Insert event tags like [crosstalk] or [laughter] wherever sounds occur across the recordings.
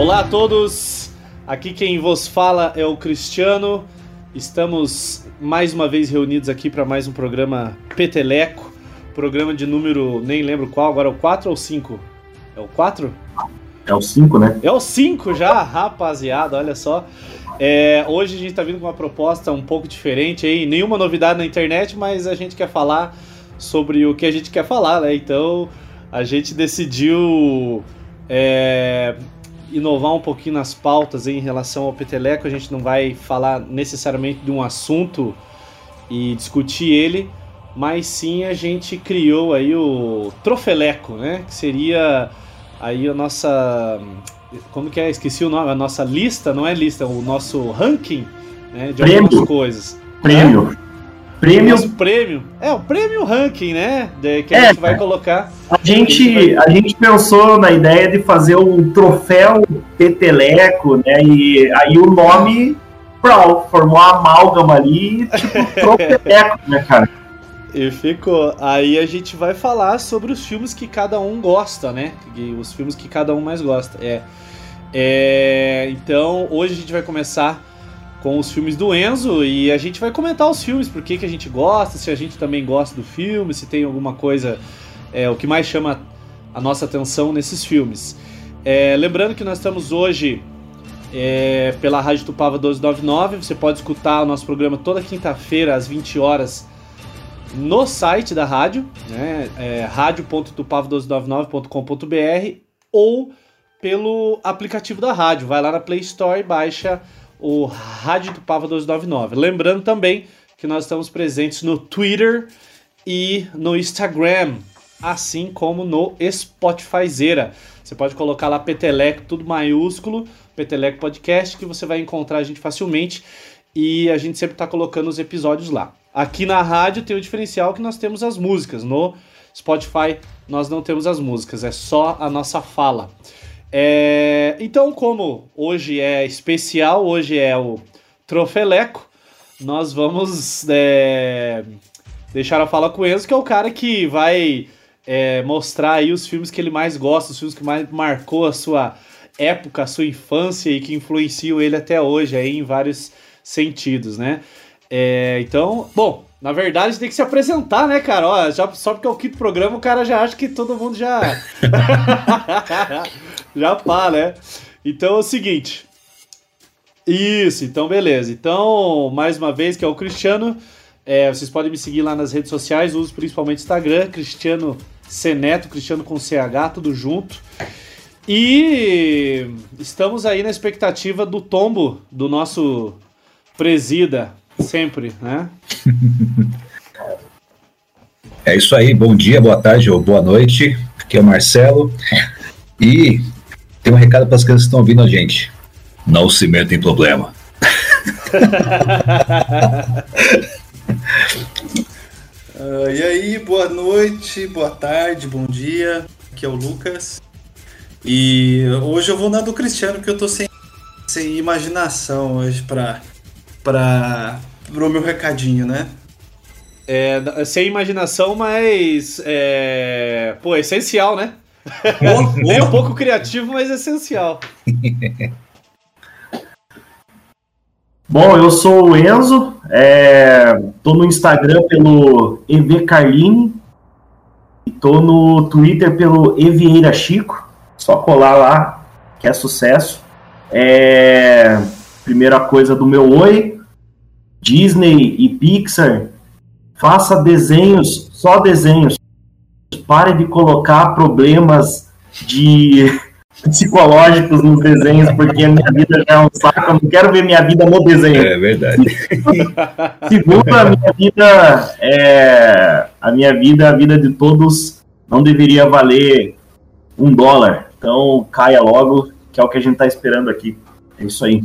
Olá a todos, aqui quem vos fala é o Cristiano. Estamos mais uma vez reunidos aqui para mais um programa Peteleco, programa de número, nem lembro qual, agora é o 4 ou 5? É o 4? É o 5, né? É o 5 já, rapaziada, olha só. É, hoje a gente está vindo com uma proposta um pouco diferente aí, nenhuma novidade na internet, mas a gente quer falar sobre o que a gente quer falar, né? Então a gente decidiu é, inovar um pouquinho nas pautas em relação ao Peteleco. A gente não vai falar necessariamente de um assunto e discutir ele, mas sim a gente criou aí o Trofeleco, né? Que seria aí a nossa. Como que é? Esqueci o nome. A nossa lista, não é lista, o nosso ranking né, de Prêmio. algumas coisas. Prêmio. É? Prêmio. Nosso prêmio. É, o prêmio ranking, né? de- que a É, gente vai colocar. A gente, a gente pensou na ideia de fazer um troféu peteleco, né? E aí o nome Pro, formou uma amálgama ali, tipo [laughs] trofeleco, né, cara? E ficou. Aí a gente vai falar sobre os filmes que cada um gosta, né? Os filmes que cada um mais gosta. É. É, Então, hoje a gente vai começar com os filmes do Enzo e a gente vai comentar os filmes, por que, a gente gosta, se a gente também gosta do filme, se tem alguma coisa, é, o que mais chama a nossa atenção nesses filmes. É, lembrando que nós estamos hoje é, pela Rádio Tupava 1299, você pode escutar o nosso programa toda quinta-feira às 20 horas no site da rádio, né, é, radio.tupava1299.com.br ou pelo aplicativo da rádio. Vai lá na Play Store e baixa o Rádio Tupava 1299. Lembrando também que nós estamos presentes no Twitter e no Instagram, assim como no Spotifyzeira. Você pode colocar lá Peteleco, tudo maiúsculo, Peteleco Podcast, que você vai encontrar a gente facilmente e a gente sempre está colocando os episódios lá. Aqui na rádio tem o diferencial que nós temos as músicas. No Spotify nós não temos as músicas, é só a nossa fala. É, Então, como hoje é especial, hoje é o Trofeleco, nós vamos é, deixar a fala com o Enzo, que é o cara que vai é, mostrar aí os filmes que ele mais gosta, os filmes que mais marcou a sua época, a sua infância e que influenciam ele até hoje aí em vários sentidos, né? É, então, bom, na verdade tem que se apresentar, né, cara? Ó, já, só porque é o quinto programa, o cara já acha que todo mundo já. [laughs] já pá, né? Então é o seguinte. Isso, então beleza. Então, mais uma vez, que é o Cristiano. é, vocês podem me seguir lá nas redes sociais, uso principalmente Instagram, Cristiano Seneto, Cristiano com CH, tudo junto. E estamos aí na expectativa do tombo do nosso presida, sempre, né? [laughs] É isso aí, bom dia, boa tarde ou boa noite. Aqui é o Marcelo. E tem um recado para as crianças que estão ouvindo a gente. Não se meta em problema. [laughs] Ah, e aí, boa noite, boa tarde, bom dia. Aqui é o Lucas. E hoje eu vou na do Cristiano, porque eu tô sem, sem imaginação hoje pra, pra, pro meu recadinho, né? É, sem imaginação, mas. É, pô, é essencial, né? Nem um pouco criativo, mas essencial. [laughs] Bom, eu sou o Enzo, é, tô no Instagram pelo EV Carline, e tô no Twitter pelo Evieira Chico, só colar lá, que é sucesso. É, primeira coisa do meu oi, Disney e Pixar, faça desenhos, só desenhos, pare de colocar problemas de [laughs] psicológicos nos desenhos, porque a minha vida já é um saco, eu não quero ver minha vida no desenho. É verdade. [laughs] Segundo, a minha vida é a minha vida, a vida de todos não deveria valer um dólar. Então caia logo, que é o que a gente tá esperando aqui. É isso aí.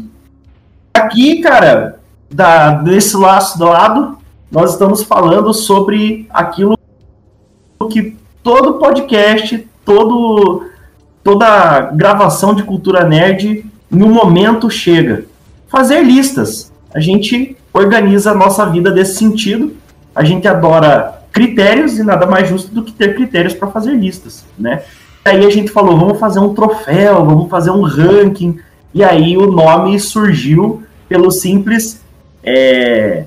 Aqui, cara, da, desse laço do lado, nós estamos falando sobre aquilo que todo podcast, todo, toda gravação de cultura nerd, um momento chega. Fazer listas. A gente organiza a nossa vida desse sentido. A gente adora critérios e nada mais justo do que ter critérios para fazer listas, né? aí a gente falou, vamos fazer um troféu, vamos fazer um ranking. E aí o nome surgiu pelo simples é,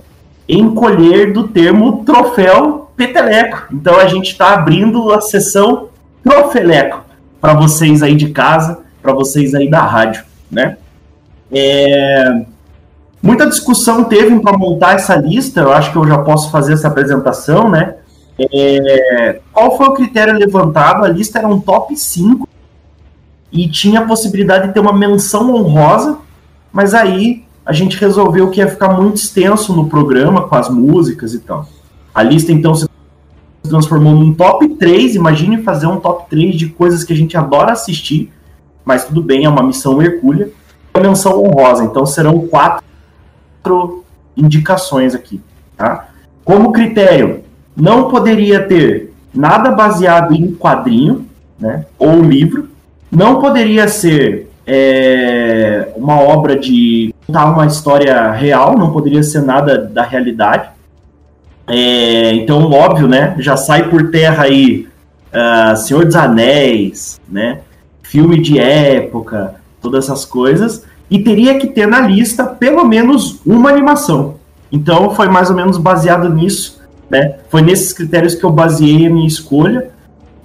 encolher do termo troféu peteleco. Então a gente está abrindo a sessão trofeleco para vocês aí de casa, para vocês aí da rádio, né? É, muita discussão teve para montar essa lista. Eu acho que eu já posso fazer essa apresentação, né? É, qual foi o critério levantado? A lista era um top 5 e tinha a possibilidade de ter uma menção honrosa, mas aí a gente resolveu que ia ficar muito extenso no programa com as músicas e tal. A lista então se transformou num top 3. Imagine fazer um top 3 de coisas que a gente adora assistir, mas tudo bem, é uma missão hercúlea. A menção honrosa, então serão quatro indicações aqui. Tá? Como critério, não poderia ter nada baseado em quadrinho né, ou livro, não poderia ser é, uma obra de contar uma história real, não poderia ser nada da realidade. É, então, óbvio, né? Já sai por terra aí uh, Senhor dos Anéis, né? Filme de época, todas essas coisas. E teria que ter na lista pelo menos uma animação. Então, foi mais ou menos baseado nisso, né? Foi nesses critérios que eu baseei a minha escolha.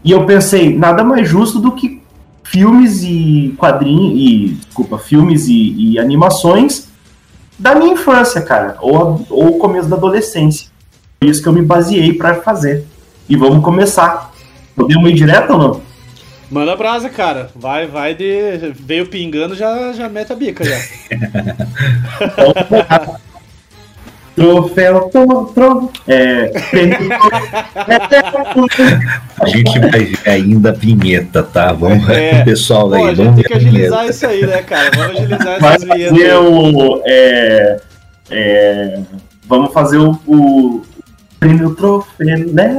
E eu pensei, nada mais justo do que filmes e quadrinhos e desculpa, filmes e, e, animações da minha infância, cara, ou ou começo da adolescência isso que eu me baseei para fazer. E vamos começar. Podemos ir direto ou não? Manda brasa, cara. Vai, vai de. Veio pingando, já, já mete a bica já. [laughs] Troféu, troféu. É, [laughs] a gente vai ver ainda a vinheta, tá? Vamos é. pessoal aí. Pô, a gente tem que agilizar isso aí, né, cara? Vamos agilizar essas vinhetas. Fazer o, é, é, vamos fazer o, o prêmio troféu, né?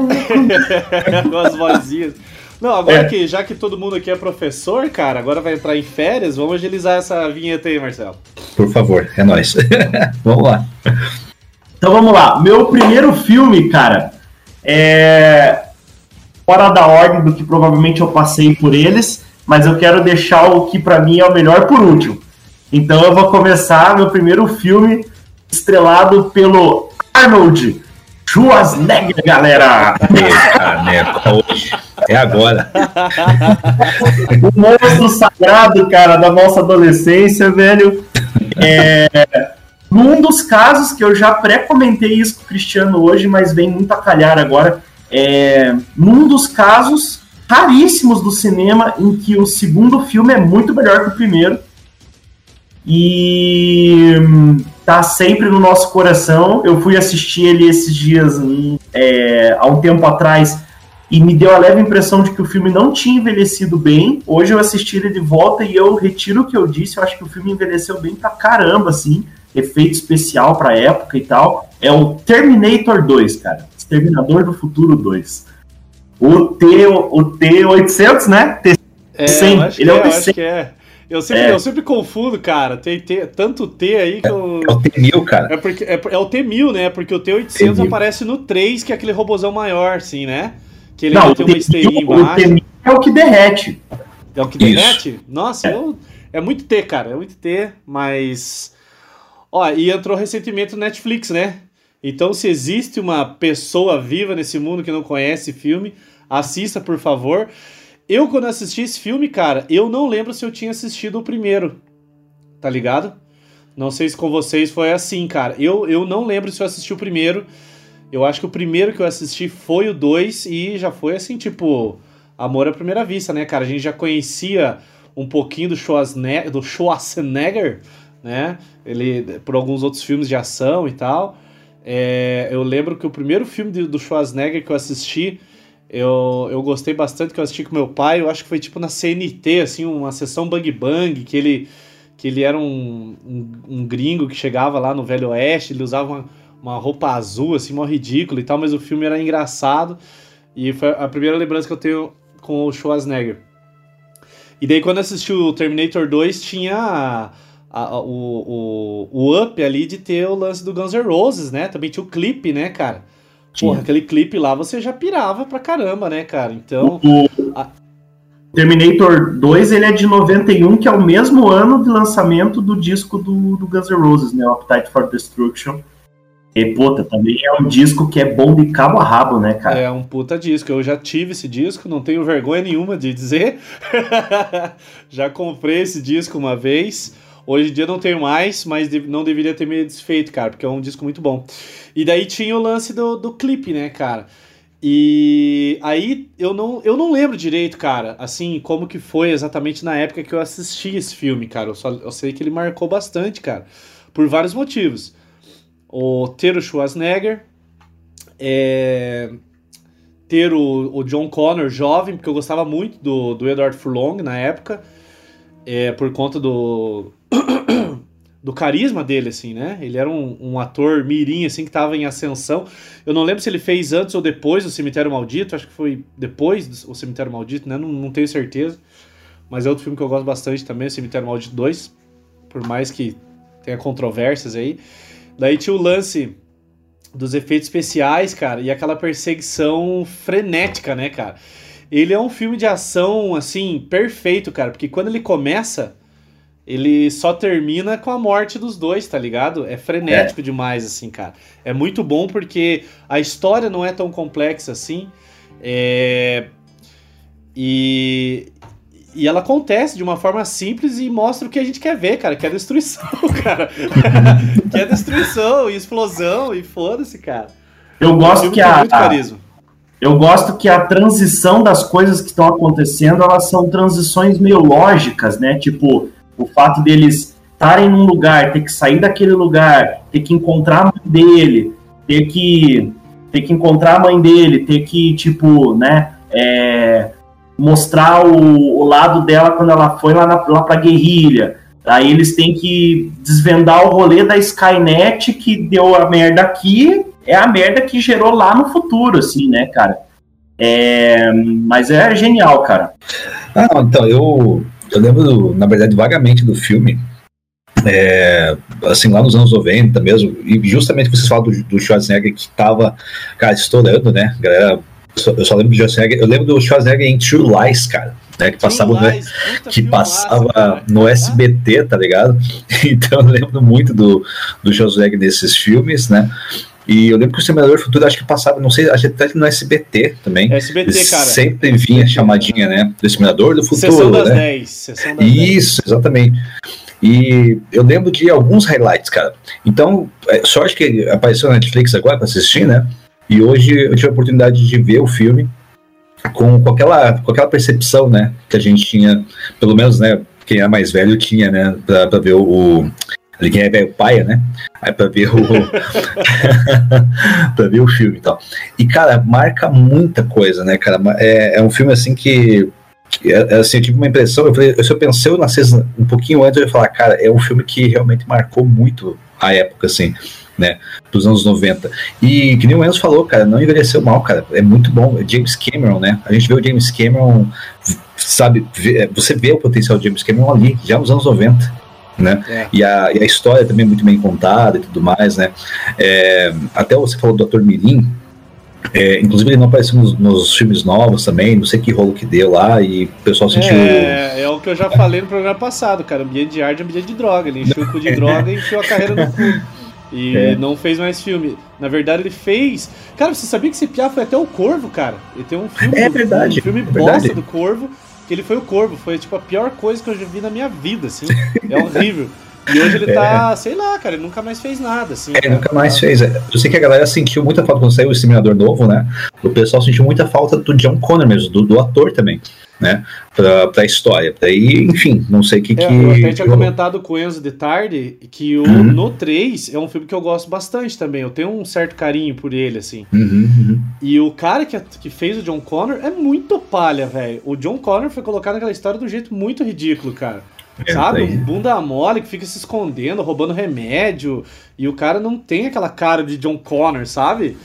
[laughs] Com as vozinhas. Não, agora é. que já que todo mundo aqui é professor, cara, agora vai entrar em férias, vamos agilizar essa vinheta aí, Marcelo. Por favor, é nóis. [laughs] vamos lá. Então vamos lá. Meu primeiro filme, cara, é fora da ordem do que provavelmente eu passei por eles, mas eu quero deixar o que para mim é o melhor por último. Então eu vou começar meu primeiro filme estrelado pelo Arnold Schwarzenegger, galera! Caneco, hoje. É agora. o monstro sagrado, cara, da nossa adolescência, velho. É, num dos casos que eu já pré-comentei isso com o Cristiano hoje, mas vem muito a calhar agora. É, num dos casos raríssimos do cinema em que o segundo filme é muito melhor que o primeiro. E tá sempre no nosso coração. Eu fui assistir ele esses dias, é, há um tempo atrás, e me deu a leve impressão de que o filme não tinha envelhecido bem. Hoje eu assisti ele de volta e eu retiro o que eu disse. Eu acho que o filme envelheceu bem pra caramba, assim. Efeito especial pra época e tal. É o Terminator 2, cara. Exterminador do Futuro 2. O T, o T800, né? T100. É, ele é o T100. Eu sempre, é. eu sempre confundo, cara. Tem, tem tanto T aí que eu. É, é o T1000, cara. É, porque, é, é o T1000, né? Porque o T800 T1000. aparece no 3, que é aquele robozão maior, assim, né? Que ele Não, tem uma STI embaixo. O T1000 é o que derrete. É o que Isso. derrete? Nossa, é. Eu, é muito T, cara. É muito T, mas. Ó, e entrou recentemente no Netflix, né? Então, se existe uma pessoa viva nesse mundo que não conhece filme, assista, por favor. Eu, quando assisti esse filme, cara, eu não lembro se eu tinha assistido o primeiro. Tá ligado? Não sei se com vocês foi assim, cara. Eu, eu não lembro se eu assisti o primeiro. Eu acho que o primeiro que eu assisti foi o 2 e já foi assim, tipo, amor à primeira vista, né, cara? A gente já conhecia um pouquinho do Schwarzenegger, do Schwarzenegger né? Ele, por alguns outros filmes de ação e tal. É, eu lembro que o primeiro filme do Schwarzenegger que eu assisti eu, eu gostei bastante que eu assisti com meu pai, eu acho que foi tipo na CNT, assim, uma sessão Bang Bang, que ele, que ele era um, um, um gringo que chegava lá no Velho Oeste, ele usava uma, uma roupa azul, assim, mó ridículo e tal, mas o filme era engraçado. E foi a primeira lembrança que eu tenho com o Schwarzenegger. E daí quando assisti o Terminator 2, tinha a, a, o, o, o up ali de ter o lance do Guns N' Roses, né? Também tinha o clipe, né, cara? Porra, aquele clipe lá você já pirava pra caramba, né, cara? Então. O, a... Terminator 2 ele é de 91, que é o mesmo ano de lançamento do disco do, do Guns N' Roses, né? O Appetite for Destruction. E, puta, também é um disco que é bom de cabo a rabo, né, cara? É um puta disco. Eu já tive esse disco, não tenho vergonha nenhuma de dizer. [laughs] já comprei esse disco uma vez. Hoje em dia não tenho mais, mas não deveria ter me desfeito, cara, porque é um disco muito bom. E daí tinha o lance do, do clipe, né, cara? E aí eu não, eu não lembro direito, cara, assim, como que foi exatamente na época que eu assisti esse filme, cara. Eu, só, eu sei que ele marcou bastante, cara, por vários motivos. O ter o Schwarzenegger, é, ter o, o John Connor jovem, porque eu gostava muito do, do Edward Furlong na época, é, por conta do do carisma dele, assim, né? Ele era um, um, ator mirim, assim, que tava em ascensão. Eu não lembro se ele fez antes ou depois do Cemitério Maldito, acho que foi depois do Cemitério Maldito, né? Não, não tenho certeza. Mas é outro filme que eu gosto bastante também, o Cemitério Maldito 2, por mais que tenha controvérsias aí. Daí tinha o lance dos efeitos especiais, cara, e aquela perseguição frenética, né, cara? Ele é um filme de ação, assim, perfeito, cara, porque quando ele começa ele só termina com a morte dos dois, tá ligado? É frenético é. demais, assim, cara. É muito bom porque a história não é tão complexa assim. É... E... e ela acontece de uma forma simples e mostra o que a gente quer ver, cara. Que é destruição, [laughs] cara. [laughs] que é destruição e explosão e foda-se, cara. Eu gosto que a. Eu gosto que a transição das coisas que estão acontecendo, elas são transições meio lógicas, né? Tipo, o fato deles estarem num lugar, ter que sair daquele lugar, ter que encontrar a mãe dele, ter que ter que encontrar a mãe dele, ter que tipo, né, é, mostrar o, o, lado dela quando ela foi lá, na, lá pra guerrilha. Aí eles têm que desvendar o rolê da Skynet que deu a merda aqui, é a merda que gerou lá no futuro, assim, né, cara? É, mas é genial, cara. Ah, então, eu, eu lembro, na verdade, vagamente do filme. É, assim, lá nos anos 90 mesmo, e justamente vocês falam do, do Schwarzenegger que tava, cara, estourando, né? Galera, eu só lembro do Schwarzenegger, eu lembro do Schwarzenegger em True Lies, cara. Né, que passava, no, que passava no SBT, tá ligado? [laughs] Então eu lembro muito do, do Schwarzenegger nesses filmes, né? E eu lembro que o Semeador Futuro acho que passava, não sei, acho que até no SBT também. SBT, cara. Sempre vinha a chamadinha, né? Do Semeador do Futuro. Sessão das né? 10. Sessão das Isso, 10. exatamente. E eu lembro de alguns highlights, cara. Então, é, sorte que apareceu na Netflix agora para assistir, né? E hoje eu tive a oportunidade de ver o filme com, com, aquela, com aquela percepção, né? Que a gente tinha, pelo menos, né? Quem é mais velho tinha, né? Pra, pra ver o, quem é velho paia, né? Aí pra ver o. [laughs] [laughs] pra ver o filme e tal. E, cara, marca muita coisa, né, cara? É, é um filme assim que. É, assim, eu tive uma impressão, eu falei, se eu pensei eu nascesse um pouquinho antes, eu ia falar, cara, é um filme que realmente marcou muito a época, assim, né, dos anos 90. E que nem o Enzo falou, cara, não envelheceu mal, cara, é muito bom. É James Cameron, né? A gente vê o James Cameron, sabe, você vê o potencial de James Cameron ali, já nos anos 90 né? É. E, a, e a história também é muito bem contada e tudo mais, né? É, até você falou do Dr. Mirim, é, inclusive ele não apareceu nos, nos, filmes novos também, não sei que rolo que deu lá e o pessoal sentiu. É, é o que eu já falei no programa passado, cara. Ambiente de arte é ambiente de droga. Ele encheu o cu de [laughs] droga e encheu a carreira no cu. E é. não fez mais filme. Na verdade, ele fez. Cara, você sabia que esse Piá foi até o Corvo, cara? Ele tem um filme. É verdade. Um filme é bosta verdade. do Corvo que ele foi o corvo. Foi tipo a pior coisa que eu já vi na minha vida, assim. É horrível. E hoje ele [laughs] tá, é. sei lá, cara, ele nunca mais fez nada, assim. É, nunca mais fez. Eu sei que a galera sentiu muita falta quando saiu o Exterminador novo, né? O pessoal sentiu muita falta do John Connor mesmo, do, do ator também né, pra, pra história. Daí, enfim, não sei o que é, que. Eu até tinha comentado com o Enzo de tarde que o uhum. No 3 é um filme que eu gosto bastante também. Eu tenho um certo carinho por ele, assim. Uhum, uhum. E o cara que, que fez o John Connor é muito palha, velho. O John Connor foi colocado naquela história de um jeito muito ridículo, cara. É, sabe? Um bunda mole que fica se escondendo, roubando remédio. E o cara não tem aquela cara de John Connor, sabe?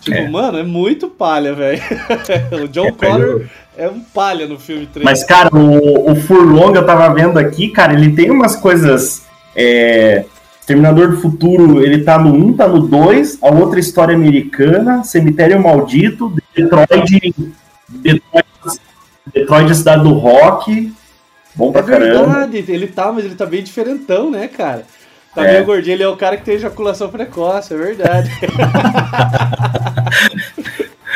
Tipo, é. mano, é muito palha, velho. [laughs] o John é, Connor é um palha no filme 3. Mas, cara, o, o Furlong eu tava vendo aqui, cara, ele tem umas coisas. É, Terminador do Futuro, ele tá no 1, tá no 2, a outra história americana, Cemitério Maldito, Detroit, Detroit, Detroit é cidade do rock. Bom pra é caramba. verdade, ele tá, mas ele tá bem diferentão, né, cara? Tá É. meio gordinho, ele é o cara que tem ejaculação precoce, é verdade. [laughs]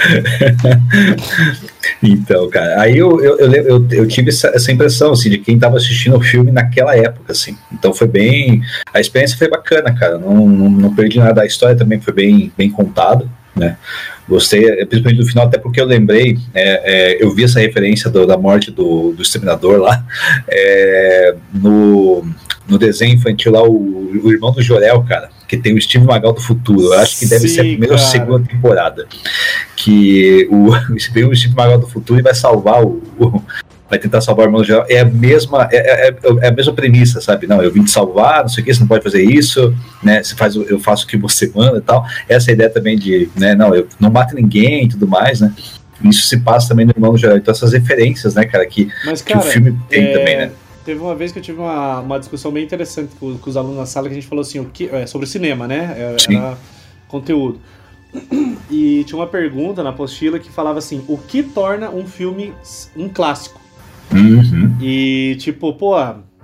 [laughs] Então, cara, aí eu, eu, eu, eu, eu tive essa, essa impressão, assim, de quem tava assistindo o filme naquela época, assim. Então foi bem. A experiência foi bacana, cara. Não, não, não perdi nada. A história também foi bem, bem contada, né? Gostei, eh, principalmente do final, até porque eu lembrei, é, é, eu vi essa referência do- da morte do, do Exterminador lá, é, no, no desenho infantil lá, o, o irmão do Jorel, cara, que tem o Steve Magal do futuro. Eu acho que deve ser a Sim, primeira ou cara. segunda temporada. Que o, [laughs] vem o Steve Magal do futuro e vai salvar o. o- vai tentar salvar o irmão Jorel. É a mesma, é, é- é a mesma premissa, sabe? Não, eu vim te salvar, não sei o que, você não pode fazer isso, né? Você faz, eu faço o que você manda e tal. Essa é ideia também de, né? Não, eu não mato ninguém e tudo mais, né? Isso se passa também no irmão Jorel. Então essas referências, né, cara, que, Mas, que cara, o filme tem é, também, né? Teve uma vez que eu tive uma, uma discussão bem interessante com, com os alunos na sala que a gente falou assim, o que, é, sobre cinema, né? É, Sim. Era conteúdo. E tinha uma pergunta na apostila que falava assim: o que torna um filme um clássico? Uhum. E tipo, pô,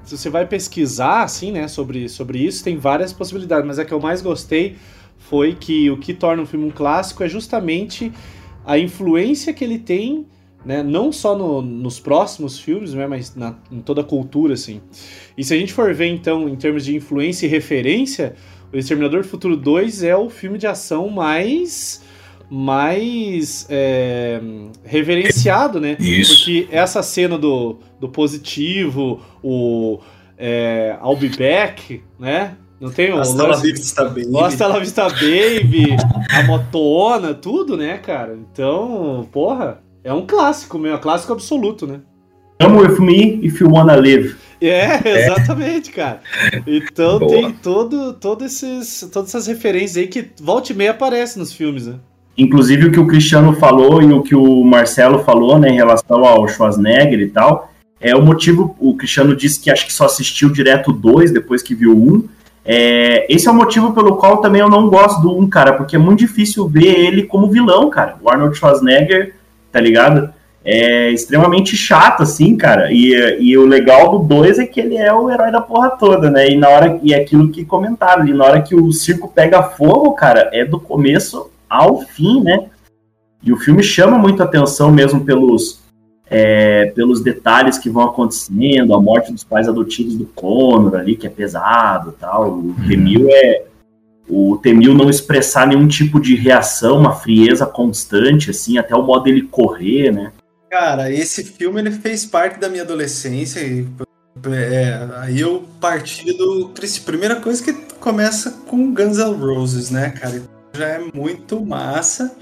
se você vai pesquisar assim, né, sobre, sobre isso, tem várias possibilidades, mas a que eu mais gostei foi que o que torna um filme um clássico é justamente a influência que ele tem, né, não só no- nos próximos filmes, né, mas na- em toda a cultura, assim. E se a gente for ver, então, em termos de influência e referência, o Exterminador do Futuro 2 é o filme de ação mais mais é, reverenciado, né? Isso. Porque essa cena do, do positivo, o é, I'll be back, né? Não tem o Hasta lance- vista Hasta la Vista Baby, a motona, tudo, né, cara? Então, porra, é um clássico mesmo, é um clássico absoluto, né? Come with me if you wanna live. É, [laughs] exatamente, cara. Então Boa. tem todo, todo esses, todas essas referências aí que volta e meia aparecem nos filmes, né? Inclusive o que o Cristiano falou e o que o Marcelo falou, né, em relação ao Schwarzenegger e tal, é o motivo. O Cristiano disse que acho que só assistiu direto 2 depois que viu 1. É, esse é o motivo pelo qual também eu não gosto do 1, cara, porque é muito difícil ver ele como vilão, cara. O Arnold Schwarzenegger, tá ligado? É extremamente chato, assim, cara. E, e o legal do 2 é que ele é o herói da porra toda, né? E na hora e é aquilo que comentaram ali, na hora que o circo pega fogo, cara, é do começo ao fim, né? E o filme chama muito atenção mesmo pelos, é, pelos detalhes que vão acontecendo, a morte dos pais adotivos do Connor ali, que é pesado tal. O Temil é. O Temil não expressar nenhum tipo de reação, uma frieza constante, assim, até o modo dele correr, né? Cara, esse filme ele fez parte da minha adolescência e é, aí eu parti do. Primeira coisa que começa com Guns N' Roses, né, cara? Já é muito massa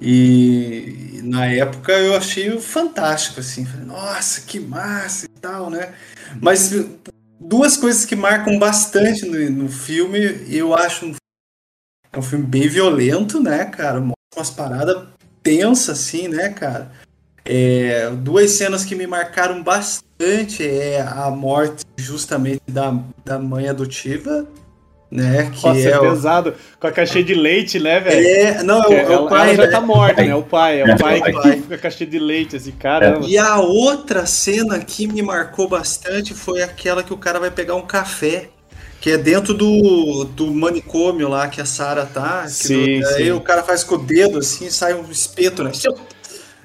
e na época eu achei fantástico, assim. Falei, Nossa, que massa e tal, né? Mas duas coisas que marcam bastante no, no filme, eu acho um, é um filme bem violento, né, cara? Umas paradas tensas, assim, né, cara? É, duas cenas que me marcaram bastante é a morte justamente da, da mãe adotiva, né? Que Nossa, é, é, o, pesado. Com a caixinha de leite, né, velho? é, não, é, o- Que é o ela, pai, ela já né? tá morta, né? O pai. É É, o pai o que pai. fica com a caixinha de leite, assim, caramba. E a outra cena que me marcou bastante foi aquela que o cara vai pegar um café. Que é dentro do, do manicômio lá que a Sarah tá. que Sim, do- aí sim. o cara faz com o dedo assim e sai um espeto, né?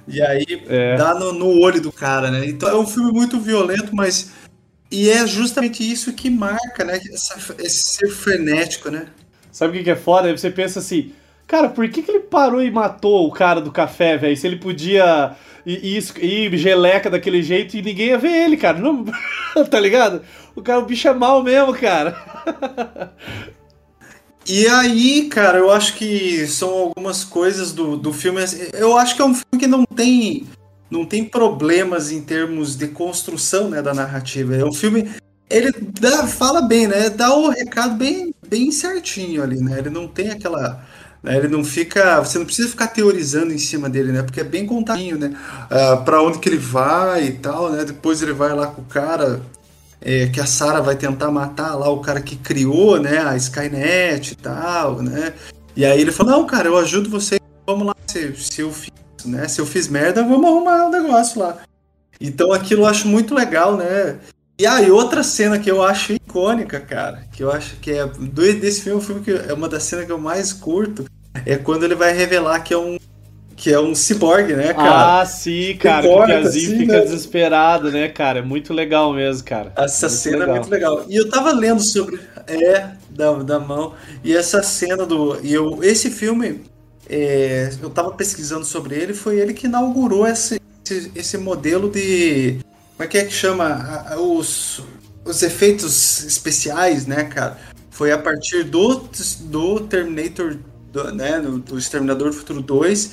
E aí É. dá no, no olho do cara, né? Então é um filme muito violento, mas. E é justamente isso que marca, né? Essa- esse ser frenético, né? Sabe o que é foda? Aí você pensa assim, cara, por que, que ele parou e matou o cara do café, velho? Se ele podia ir, ir, ir geleca daquele jeito e ninguém ia ver ele, cara. Não, [laughs] tá ligado? O cara, o bicho é mal mesmo, cara. E aí, cara, eu acho que são algumas coisas do, do filme. Eu acho que é um filme que não tem, não tem problemas em termos de construção né, da narrativa. É um filme. Ele dá, fala bem, né? Dá o recado bem, bem certinho ali, né? Ele não tem aquela. né, ele não fica. Você não precisa ficar teorizando em cima dele, né? Porque é bem contadinho, né? Ah, pra onde que ele vai e tal, né? Depois ele vai lá com o cara é, que a Sarah vai tentar matar lá o cara que criou, né, a Skynet e tal, né? E aí ele fala, não, cara, eu ajudo você, vamos lá, se, se eu fiz, né, se eu fiz merda, vamos arrumar o negócio lá. Então aquilo eu acho muito legal, né? E aí, ah, outra cena que eu acho icônica, cara, que eu acho que é desse filme, o filme que é uma das cenas que eu mais curto, é quando ele vai revelar que é um que é um ciborgue, né, cara? Ah, sim, cara, porque a Zin assim, fica né? desesperado, né, cara? É muito legal mesmo, cara. Essa é cena legal. é muito legal. E eu tava lendo sobre é da, da mão e essa cena do e eu esse filme é, eu tava pesquisando sobre ele, foi ele que inaugurou esse, esse, esse modelo de como é que é que chama os os efeitos especiais, né, cara? Foi a partir do, do Terminator, do, né, do, do Exterminador do Futuro 2,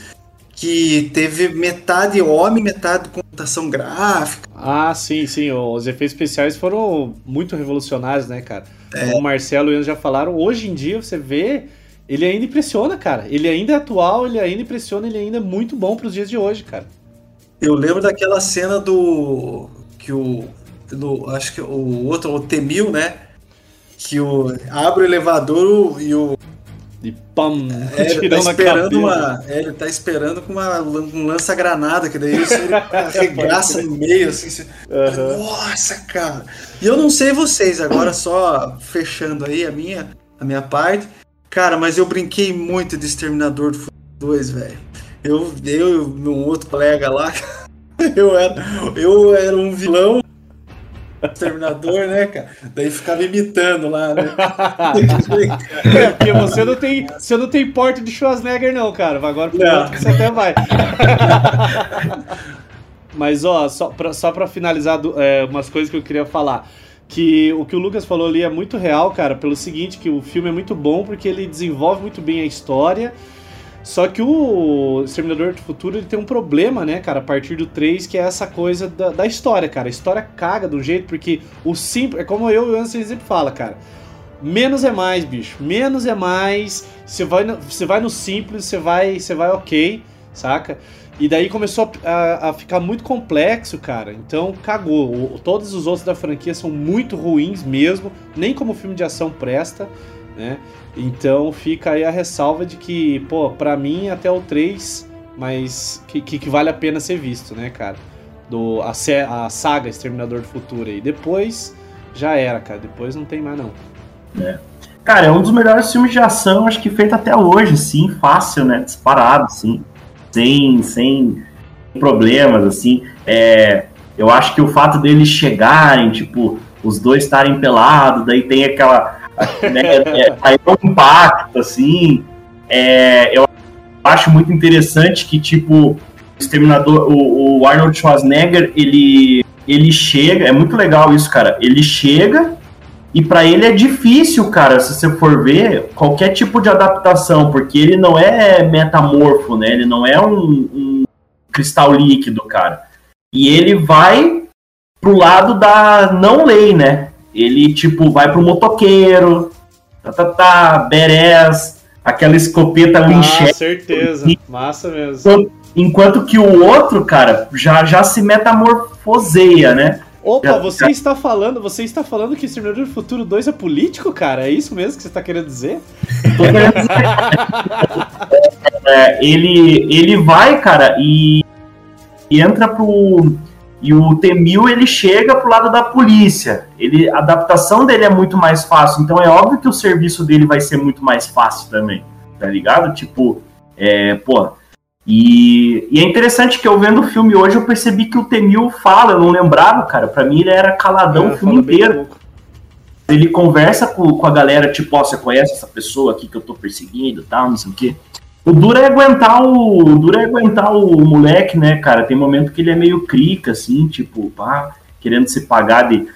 que teve metade homem, metade computação gráfica. Ah, sim, sim. Os efeitos especiais foram muito revolucionários, né, cara? É. Como o Marcelo e o Ian já falaram, hoje em dia você vê, ele ainda impressiona, cara. Ele ainda é atual, ele ainda impressiona, ele ainda é muito bom para os dias de hoje, cara. Eu lembro daquela cena do. que o. Do, acho que o outro, o T-1000, né? Que o, abre o elevador e o de pam, é, ele tá esperando uma, é, ele tá esperando com uma, um lança-granada, que daí ele [laughs] arregaça no meio, assim. Uhum. Nossa, cara! E eu não sei vocês, agora só fechando aí a minha, a minha parte. Cara, mas eu brinquei muito de Exterminador do Futuro 2, velho. Eu, eu e um outro colega lá, [laughs] eu era, eu era um vilão Terminador, né, cara? Daí ficava imitando lá, né? é, [laughs] porque você não tem, você não tem porte de Schwarzenegger, não, cara. Agora pro outro que você até vai. [laughs] Mas, ó, só pra, só pra finalizar do, é, umas coisas que eu queria falar. Que o que o Lucas falou ali é muito real, cara, pelo seguinte, que o filme é muito bom porque ele desenvolve muito bem a história só que o Exterminador do Futuro ele tem um problema, né, cara, a partir do 3, que é essa coisa da, da história, cara. A história caga do jeito, porque o simples. É como eu e o Ansem sempre fala, cara. Menos é mais, bicho. Menos é mais. Você vai no, você vai no simples, você vai, você vai ok, saca? E daí começou a, a, ficar muito complexo, cara. Então cagou. O, todos os outros da franquia são muito ruins mesmo. Nem como filme de ação presta, né? Então fica aí a ressalva de que, pô, pra mim até o 3, mas que, que, que vale a pena ser visto, né, cara? Do, a, a saga Exterminador do Futuro aí. Depois já era, cara. Depois não tem mais, não. É. Cara, é um dos melhores filmes de ação, acho que feito até hoje, sim, fácil, né? Disparado, sim. Sem, sem problemas, assim. É, eu acho que o fato deles chegarem, tipo, os dois estarem pelados, daí tem aquela né? [laughs] É, aí é um impacto, assim. É, eu acho muito interessante que, tipo, Exterminador, o, o Arnold Schwarzenegger, ele, ele chega, é muito legal isso, cara. Ele chega e para ele é difícil, cara, se você for ver, qualquer tipo de adaptação, porque ele não é metamorfo, né? Ele não é um, um cristal líquido, cara. E ele vai pro lado da não lei, né? Ele, tipo, vai pro motoqueiro, tá, tá, tá, berés, aquela escopeta ah, certeza, massa mesmo. Enquanto, enquanto que o outro, cara, já, já se metamorfoseia, né? Opa, você está falando, você está falando que Exterminador do Futuro 2 é político, cara? É isso mesmo que você está querendo dizer? Tô querendo dizer. é, ele, ele vai, cara, e, e entra pro e o T-1000 ele chega pro lado da polícia. Ele, a adaptação dele é muito mais fácil. Então é óbvio que o serviço dele vai ser muito mais fácil também. Tá ligado? Tipo, é, pô. E, e é interessante que eu vendo o filme hoje eu percebi que o T-1000 fala, eu não lembrava, cara. Pra mim ele era caladão é, o filme inteiro. Ele conversa com, com a galera, tipo, ó, oh, você conhece essa pessoa aqui que eu tô perseguindo e tal, não sei o quê. O duro é aguentar o, o duro é aguentar o moleque, né, cara? Tem momento que ele é meio crica, assim, tipo, pá, querendo se pagar de,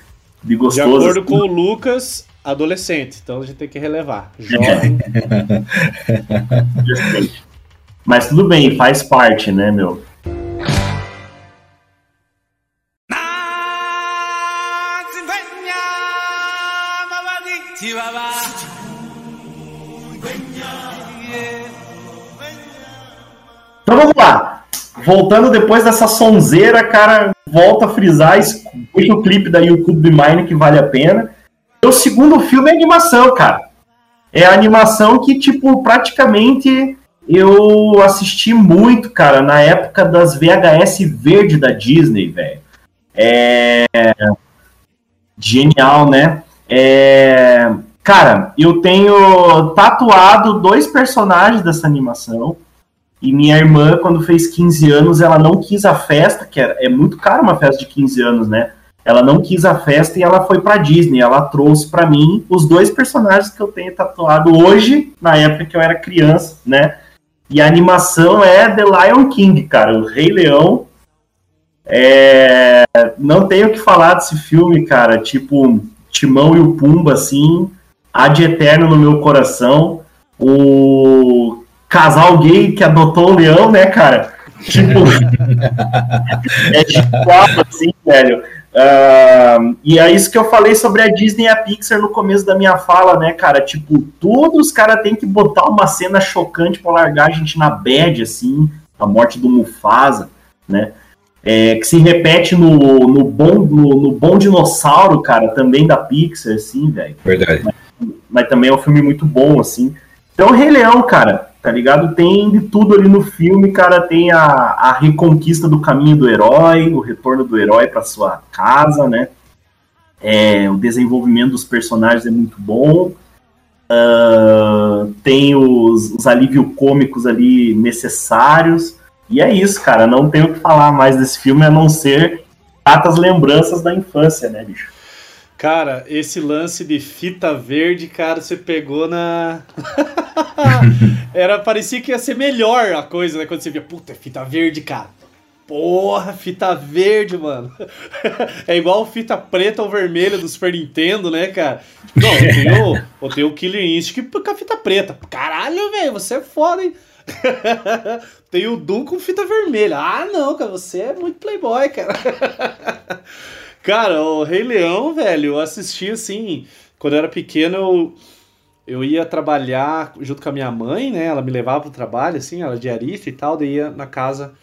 de gostoso. De acordo assim. com o Lucas, adolescente, então a gente tem que relevar. Jovem. [laughs] [laughs] Mas tudo bem, faz parte, né, meu? Então vamos lá. Voltando depois dessa sonzeira, cara, volta a frisar, escuta o clipe da YouTube Mine que vale a pena. O segundo filme é animação, cara. É a animação que, tipo, praticamente eu assisti muito, cara, na época das VHS verde da Disney, velho. É... Genial, né? É... Cara, eu tenho tatuado dois personagens dessa animação. E minha irmã, quando fez 15 anos, ela não quis a festa, que é, é muito caro uma festa de 15 anos, né? Ela não quis a festa e ela foi para Disney. Ela trouxe para mim os dois personagens que eu tenho tatuado hoje, na época que eu era criança, né? E a animação é The Lion King, cara, o Rei Leão. É... Não tenho o que falar desse filme, cara. Tipo, Timão e o Pumba, assim, há de eterno no meu coração. O casal gay que adotou o leão, né, cara? Tipo, [laughs] é genial, assim, velho. Uh, e é isso que eu falei sobre a Disney e a Pixar no começo da minha fala, né, cara? Tipo, todos os caras têm que botar uma cena chocante pra largar a gente na bad, assim, a morte do Mufasa, né? É, que se repete no, no, bom, no, no, Bom Dinossauro, cara, também da Pixar, assim, velho. Verdade. Mas, mas, também é um filme muito bom, assim. Então, Rei Leão, cara, tá ligado? Tem de tudo ali no filme, cara. Tem a, a reconquista do caminho do herói, o retorno do herói para sua casa, né? É, o desenvolvimento dos personagens é muito bom. Uh, tem os, os alívios cômicos ali necessários. E é isso, cara. Não tenho o que falar mais desse filme a não ser tatas lembranças da infância, né, bicho? Cara, esse lance de fita verde, cara, você pegou na. [laughs] Era, parecia que ia ser melhor a coisa, né? Quando você via, puta, é fita verde, cara. Porra, fita verde, mano. [laughs] é igual fita preta ou vermelha do Super Nintendo, né, cara? Não, eu tenho, eu tenho o Killer Instinct com a fita preta. Caralho, velho, você é foda, hein? [laughs] tem o Doom com fita vermelha. Ah, não, cara, você é muito playboy, cara. Cara, o Rei Leão, velho, eu assisti assim. Quando eu era pequeno, eu, eu ia trabalhar junto com a minha mãe, né? Ela me levava pro trabalho, assim, ela é diarista e tal, daí ia na casa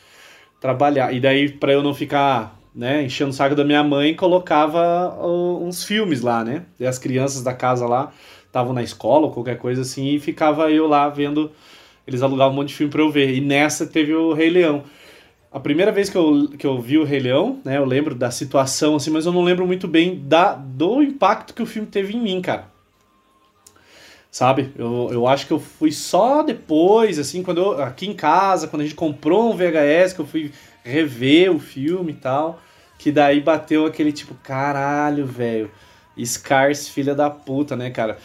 trabalhar. E daí, pra eu não ficar, né, enchendo o saco da minha mãe, colocava uh, uns filmes lá, né? E as crianças da casa lá estavam na escola ou qualquer coisa assim, e ficava eu lá vendo. Eles alugavam um monte de filme pra eu ver. E nessa teve o Rei Leão. A primeira vez que eu, que eu vi o Rei Leão, né, eu lembro da situação, assim, mas eu não lembro muito bem da, do impacto que o filme teve em mim, cara. Sabe? Eu, eu acho que eu fui só depois, assim, quando eu, aqui em casa, quando a gente comprou um VHS, que eu fui rever o filme e tal, que daí bateu aquele tipo, caralho, velho, Scars, filha da puta, né, cara?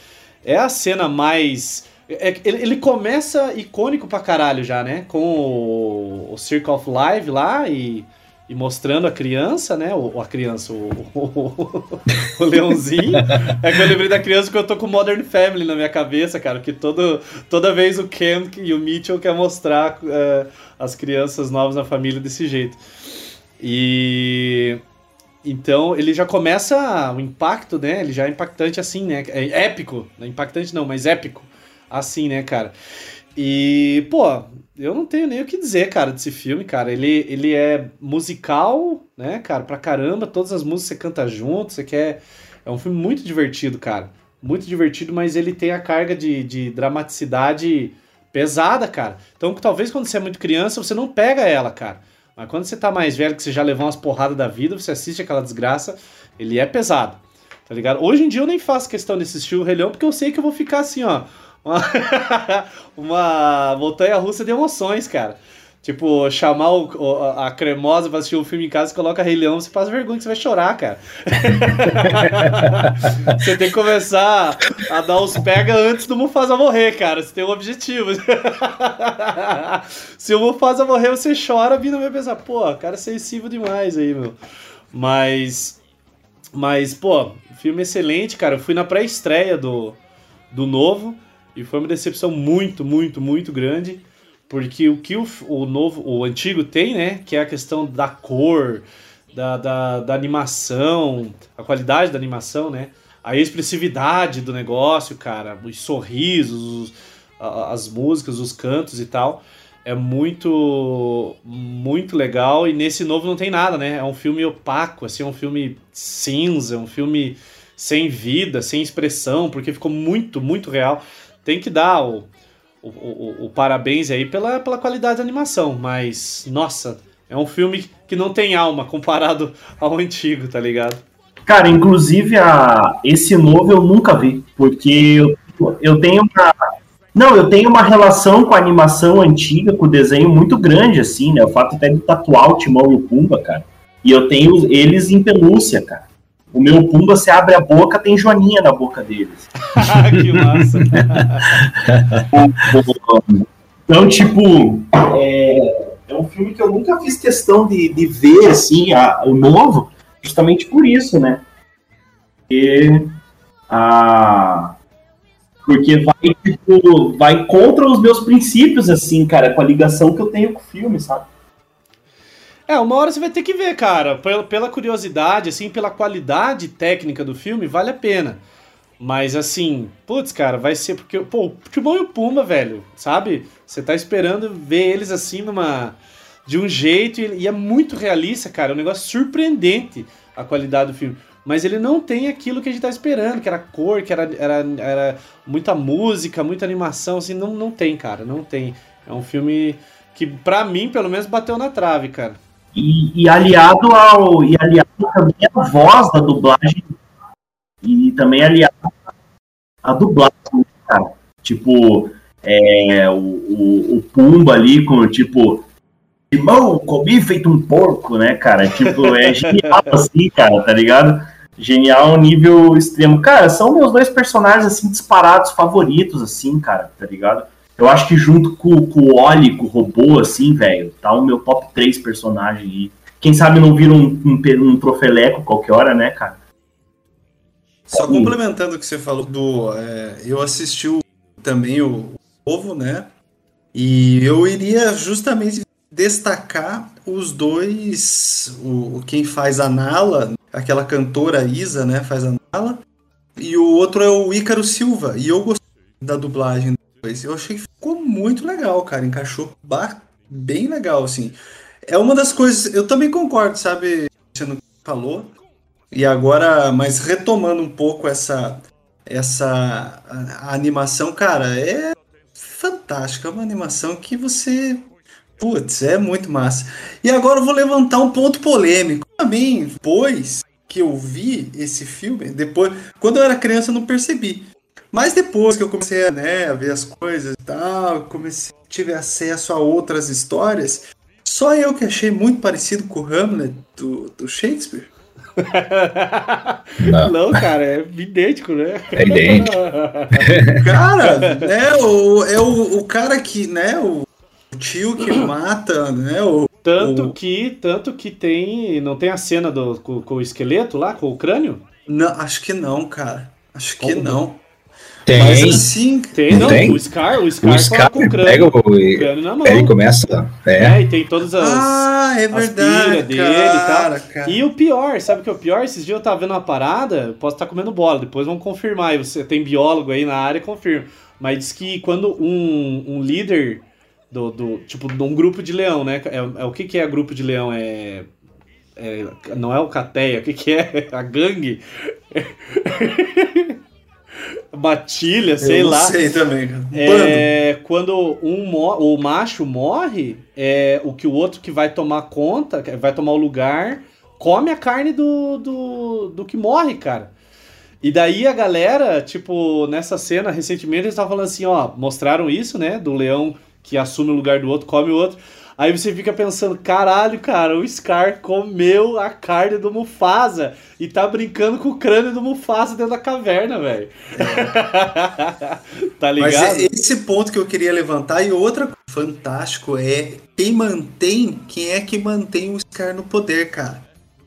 É a cena mais é, ele, ele, começa icônico pra caralho já, né? Com o, o Circle of Life lá e, e mostrando a criança, né? O, a criança, o, o, o leãozinho. é que eu lembrei da criança que eu tô com Modern Family na minha cabeça, cara. Que todo, toda vez o Ken e o Mitchell quer mostrar uh, as crianças novas na família desse jeito. E. Então ele já começa o impacto, né? Ele já é impactante assim, né? É épico. Não é impactante não, mas épico assim, né, cara? E, pô, eu não tenho nem o que dizer, cara, desse filme, cara. Ele, ele é musical, né, cara, pra caramba. Todas as músicas você canta junto, você quer. É um filme muito divertido, cara. Muito divertido, mas ele tem a carga de, de dramaticidade pesada, cara. Então, talvez quando você é muito criança, você não pega ela, cara. Mas quando você tá mais velho, que você já levou umas porradas da vida, você assiste aquela desgraça, ele é pesado. Tá ligado? Hoje em dia eu nem faço questão de assistir o Rei Leão, porque eu sei que eu vou ficar assim, ó uma, [laughs] uma montanha russa de emoções, cara. Tipo, chamar o, a cremosa pra assistir um filme em casa e coloca Rei Leão, você faz vergonha que você vai chorar, cara. [laughs] você tem que começar a dar os pega antes do Mufasa morrer, cara. Você tem um objetivo. [laughs] Se o Mufasa morrer, você chora, vida vai pensar, pô, cara é sensível demais aí, meu. Mas. Mas, pô, filme excelente, cara. Eu fui na pré-estreia do, do novo. E foi uma decepção muito, muito, muito grande, porque o que o, o novo, o antigo tem, né, que é a questão da cor, da, da, da animação, a qualidade da animação, né, a expressividade do negócio, cara, os sorrisos, os, as músicas, os cantos e tal, é muito muito legal e nesse novo não tem nada, né? É um filme opaco, assim, é um filme cinza, é um filme sem vida, sem expressão, porque ficou muito, muito real tem que dar o, o, o, o, parabéns aí pela, pela qualidade da animação, mas, nossa, É um filme que não tem alma comparado [laughs] ao antigo, tá ligado? Cara, inclusive a, esse novo eu nunca vi, porque eu, eu tenho uma. Não, eu tenho uma relação com a animação antiga, com o desenho muito grande, assim, né? O fato até de tatuar o Timão e o Pumba, cara. E eu tenho eles em pelúcia, cara. O meu Pumba, você abre a boca, tem joaninha na boca deles. [laughs] que massa. [laughs] então, tipo, é, é, um filme que eu nunca fiz questão de, de ver, assim, a, o novo, justamente por isso, né? Porque, a, porque vai, tipo, vai contra os meus princípios, assim, cara, com a ligação que eu tenho com o filme, sabe? É, uma hora você vai ter que ver, cara. Pela, pela curiosidade, assim, pela qualidade técnica do filme, vale a pena. Mas assim, putz, cara, vai ser porque. Pô, o Timão e o Pumba, velho, sabe? Você tá esperando ver eles assim numa. De um jeito, e, e é muito realista, cara. É um negócio surpreendente a qualidade do filme. Mas ele não tem aquilo que a gente tá esperando, que era cor, que era, era, era muita música, muita animação, assim, não, não tem, cara, não tem. É um filme que, pra mim, pelo menos, bateu na trave, cara. E, e, aliado ao. E aliado também a voz da dublagem. E também aliado a dublagem, cara. Tipo, é, o, o, o Pumba ali com, tipo, irmão, comi feito um porco, né, cara? Tipo, é [laughs] genial assim, cara, tá ligado? Genial nível extremo. Cara, são meus dois personagens, assim, disparados favoritos, assim, cara, tá ligado? Eu acho que junto com, com o Oli, com o robô, assim, velho, tá o meu top 3 personagem aí. Quem sabe não vira um, um, um trofeleco qualquer hora, né, cara? Só complementando o que você falou do. É, eu assisti o, também o Ovo, né? E eu iria justamente destacar os dois. O, quem faz a Nala, aquela cantora Isa, né? Faz a Nala. E o outro é o Ícaro Silva. E eu gostei da dublagem eu achei que ficou muito legal, cara. Encaixou bem legal, assim. É uma das coisas. Eu também concordo, sabe? Você falou. E agora, mas retomando um pouco essa essa animação, cara, é fantástica. É uma animação que você. Putz, é muito massa. E agora eu vou levantar um ponto polêmico. Também, depois que eu vi esse filme, depois, quando eu era criança, eu não percebi. Mas depois que eu comecei né, a ver as coisas e tal, comecei, tive acesso a outras histórias, só eu que achei muito parecido com o Hamlet do, do Shakespeare. Não. Não. cara, é idêntico, né? É idêntico. [laughs] cara, né, o, é o, o cara que, né, o tio que mata, né, o, tanto o... que tanto que tem não tem a cena do com, com, o esqueleto lá com o crânio não acho que não cara acho que não tem. Mas assim, tem, não, tem. o Scar, o Scar, o Scar com o crânio, pega o, o crânio na mão. Ele começa, é. é e tem todas as, ah, é verdade, dele cara, e tal. Cara. E o pior, sabe o que é o pior? Esses dias eu tava vendo uma parada, posso estar comendo bola, depois vamos confirmar, e você tem biólogo aí na área, confirma. Mas diz que quando um, um líder do, do, tipo, de um grupo de leão, né? É, é, o que que é grupo de leão? É, é não é o cateia, o que que é? [laughs] A gangue? [laughs] matilha, sei eu lá. sei também, cara. É, quando um o macho morre, é, o que o outro que vai tomar conta, vai tomar o lugar, come a carne do, do, do que morre, cara. E daí a galera, tipo, nessa cena, recentemente, eles estavam falando assim, ó, mostraram isso, né? Do leão que assume o lugar do outro, come o outro. Aí você fica pensando, caralho, cara, o Scar comeu a carne do Mufasa e tá brincando com o crânio do Mufasa dentro da caverna, velho. [laughs] É. tá ligado? Mas esse ponto que eu queria levantar e outra fantástico é quem mantém, quem é que mantém o Scar no poder, cara?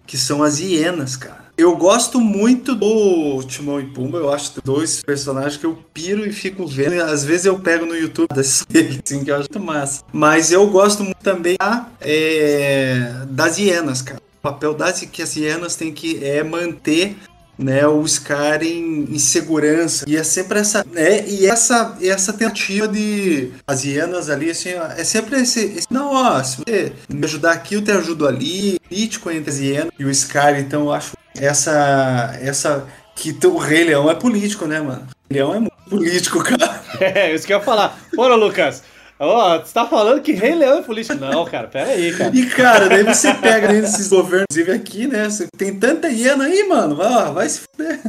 Que são as hienas, cara. Eu gosto muito do Timão e Pumba, eu acho dois personagens que eu piro e fico vendo. Às vezes eu pego no YouTube [laughs] desse assim, que eu acho muito massa. Mas eu gosto muito também da, é, das hienas, cara. O papel das que as hienas têm que é manter né, o Scar em, em, segurança. E é sempre essa, né, e essa, essa tentativa de as hienas ali, assim, ó, é sempre esse, esse, não, ó, se você me ajudar aqui, eu te ajudo ali, crítico entre as hienas e o Scar, então eu acho essa, essa, que o Rei Leão é político, né, mano? O Leão é muito político, cara. [laughs] É, isso que eu ia falar. Bora, Lucas. Ó, oh, você tá falando que Rei Leão é político? Não, cara, pera aí, cara. E, cara, daí você pega nesses governos, inclusive aqui, né? Você tem tanta hiena aí, mano. Vai, vai se fuder.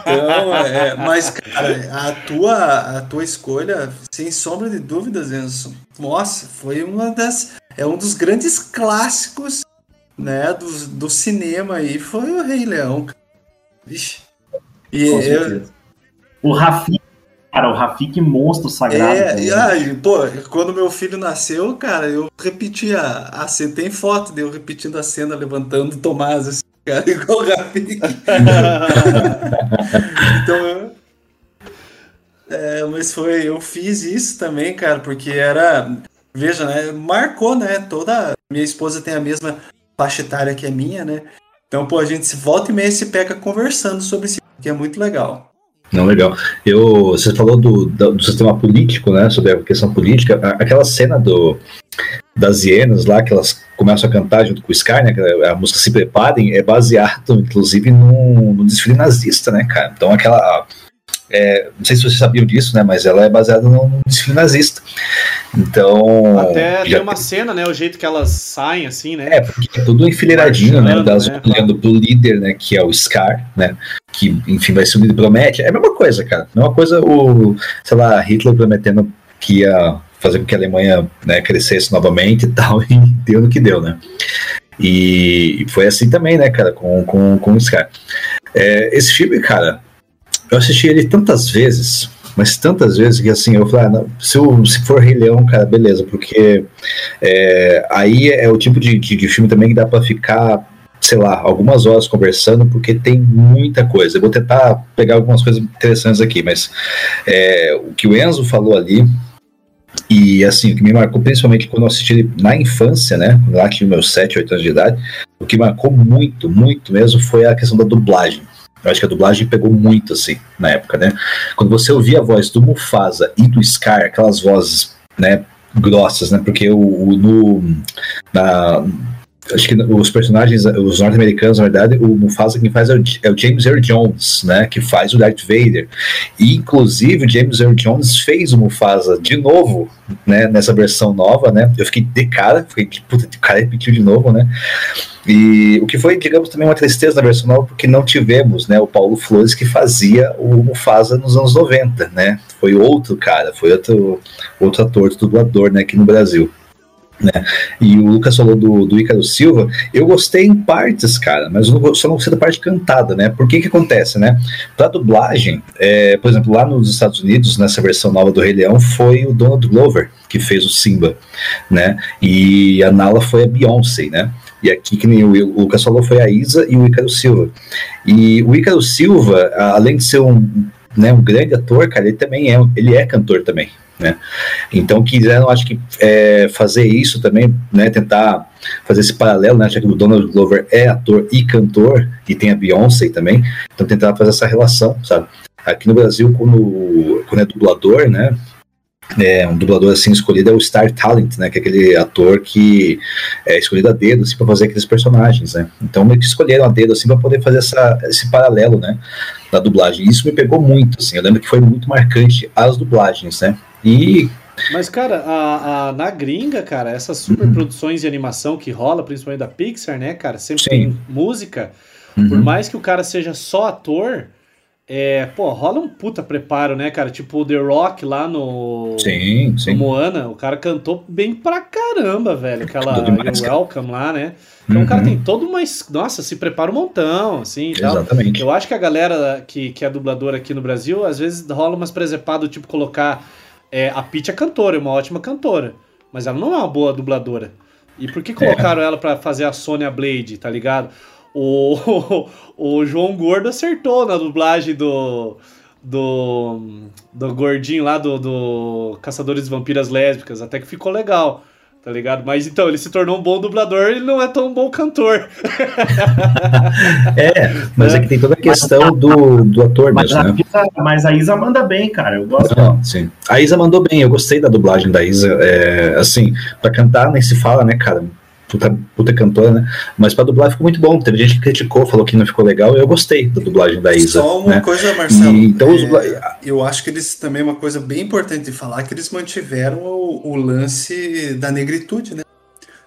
Então, é, mas, cara, a tua, a tua escolha, sem sombra de dúvidas, Enzo, nossa, foi uma das. É um dos grandes clássicos né, do, do cinema aí, foi o Rei Leão. Vixe. E eu, o Rafik, cara, o Rafik monstro sagrado. É, e aí, pô, quando meu filho nasceu, cara, eu repeti a, cena, tem foto de eu repetindo a cena, levantando o Tomás, assim, cara, [laughs] igual o Rafik. [laughs] então, é, mas foi, eu fiz isso também, cara, porque era, veja, né, marcou, né, toda, minha esposa tem a mesma faixa etária que é minha, né, então, pô, a gente se volta e meia se pega conversando sobre isso, que é muito legal. Não, legal. Eu, você falou do, do, sistema político, né? Sobre a questão política. Aquela cena do, das hienas lá, que elas começam a cantar junto com o Sky, né? A música Se Preparem, é baseado, inclusive, no desfile nazista, né, cara? Então, aquela. É, não sei se vocês sabiam disso, né? Mas ela é baseada no desfile nazista. Então. Até tem uma cena, né? O jeito que elas saem, assim, né? É, porque é tudo enfileiradinho, né? Das né? olhando pro líder, né? Que é o Scar, né? Que, enfim, vai o líder promete. É a mesma coisa, cara. A mesma coisa o, sei lá, Hitler prometendo que ia fazer com que a Alemanha né, crescesse novamente e tal, [laughs] e deu no que deu, né? E foi assim também, né, cara, com, com, com o Scar. É, esse filme, cara, eu assisti ele tantas vezes mas tantas vezes que assim, eu falei, ah, não, se, eu, se for Rei Leão, cara, beleza, porque é, aí é o tipo de, de, de filme também que dá para ficar sei lá, algumas horas conversando, porque tem muita coisa. Eu vou tentar pegar algumas coisas interessantes aqui, mas é, o que o Enzo falou ali, e assim, o que me marcou, principalmente quando eu assisti ele na infância, né? Lá tinha meus 7, 8 anos de idade, o que marcou muito, muito mesmo foi a questão da dublagem. Eu acho que a dublagem pegou muito, assim, na época, né? Quando você ouvia a voz do Mufasa e do Scar, aquelas vozes, né, grossas, né? Porque o, o no, na, acho que os personagens, os norte-americanos, na verdade, o Mufasa quem faz é o, é o, James Earl Jones, né, que faz o Darth Vader. E, inclusive, o James Earl Jones fez o Mufasa de novo, né, nessa versão nova, né, eu fiquei de cara, fiquei, puta, o cara repetiu de novo, né, e o que foi, digamos, também uma tristeza na versão nova, porque não tivemos, né, o Paulo Flores que fazia o Mufasa nos anos 90, né, foi outro cara, foi outro, outro ator, dublador, né, aqui no Brasil. Né? E o Lucas falou do, do Ícaro Silva, eu gostei em partes, cara, mas só não gostei da parte cantada, né? Por que que acontece, né? Pra dublagem, é, por exemplo, lá nos Estados Unidos, nessa versão nova do Rei Leão, foi o Donald Glover que fez o Simba, né? E a Nala foi a Beyoncé, né? E aqui, que nem o Lucas falou, foi a Isa e o Ícaro Silva. E o Ícaro Silva, além de ser um, né, um grande ator, cara, ele também é, ele é cantor também, né? Então quiseram, acho que é, fazer isso também, né? Tentar fazer esse paralelo, né? Já que o Donald Glover é ator e cantor e tem a Beyoncé também, então tentar fazer essa relação, sabe? Aqui no Brasil, quando, quando é dublador, né? É, um dublador assim escolhido é o Star Talent, né? Que é aquele ator que é escolhido a dedo assim para fazer aqueles personagens, né? Então meio que escolheram a dedo assim para poder fazer essa, esse paralelo, né? Da dublagem. Isso me pegou muito, assim. Eu lembro que foi muito marcante as dublagens, né? E mas, cara, a, a, na gringa, cara, essas super uhum. produções de animação que rola, principalmente da Pixar, né, cara, sempre Sim. tem música. Uhum. Por mais que o cara seja só ator, é, pô, rola um puta preparo, né, cara? Tipo o The Rock lá no, sim, sim. no Moana, o cara cantou bem pra caramba, velho. Aquela demais, Welcome lá, né? Então uhum. o cara uhum. tem todo uma. Nossa, se prepara um montão, assim. Exatamente. Eu acho que a galera que, que é dubladora aqui no Brasil, às vezes rola umas presepadas, tipo, colocar é, a Peach é cantora, é uma ótima cantora, mas ela não é uma boa dubladora. E por que colocaram é. ela para fazer a Sonya Blade, tá ligado? O, [laughs] o, João Gordo acertou na dublagem do. Do, do gordinho lá do, do Caçadores de Vampiras Lésbicas, até que ficou legal. Tá ligado? Mas então, ele se tornou um bom dublador e não é tão bom cantor. é, mas é. que tem toda a questão do, do ator mas mesmo, né? Isa, mas a Isa manda bem, cara. Eu gosto. Não, sim. A Isa mandou bem, eu gostei da dublagem da Isa. É, assim, pra cantar nem se fala, né, cara? Puta, puta cantora, né? Mas pra dublar ficou muito bom. Teve gente que criticou, falou que não ficou legal, e eu gostei da dublagem da Isa. Só uma né? coisa, Marcelo. E, então, é, dubla- eu acho que eles também uma coisa bem importante de falar que eles mantiveram o, o lance da negritude, né?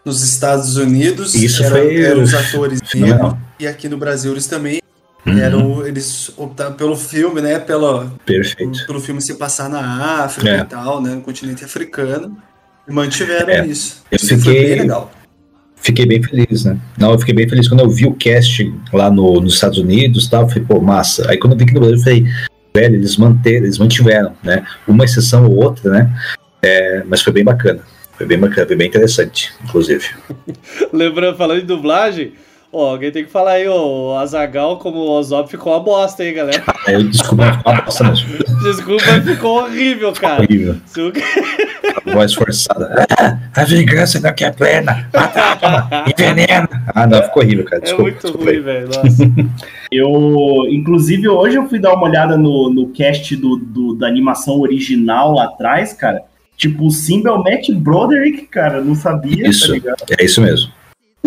Nos Estados Unidos Isso era- foi eram os atores [laughs] negros e aqui no Brasil eles também Uhum, eram eles optaram pelo filme, né? Pela, Perfeito. pelo filme se passar na África É. e tal, né? No continente africano. E mantiveram É. isso. Eu Isso foi fiquei- bem legal. Fiquei bem feliz, né? Não, eu fiquei bem feliz quando eu vi o cast lá no, nos Estados Unidos tal. Eu falei, pô, massa. Aí quando eu vi aqui no Brasil, eu falei, velho, eles manteram, eles mantiveram, né? Uma exceção ou outra, né? É, mas foi bem bacana. Foi bem bacana, foi bem interessante, inclusive. [laughs] Lembrando, falando em dublagem, ó, alguém tem que falar aí, ó, o Azagal como o Ozop ficou uma bosta, hein, galera? Aí [laughs] eu desculpa, ficou uma bosta mesmo. Desculpa, ficou horrível, cara. Horrível. A voz forçada. Ah, a vingança não quer plena. Mata, [laughs] envenena. Ah, não, ficou horrível, cara. É Desculpa. muito desculpa ruim, velho. [laughs] Nossa. Eu, inclusive, hoje eu fui dar uma olhada no, no cast do, do- da animação original lá atrás, cara. Tipo, o Simba é o Matt Broderick, cara, não sabia, Isso. tá ligado? É isso mesmo.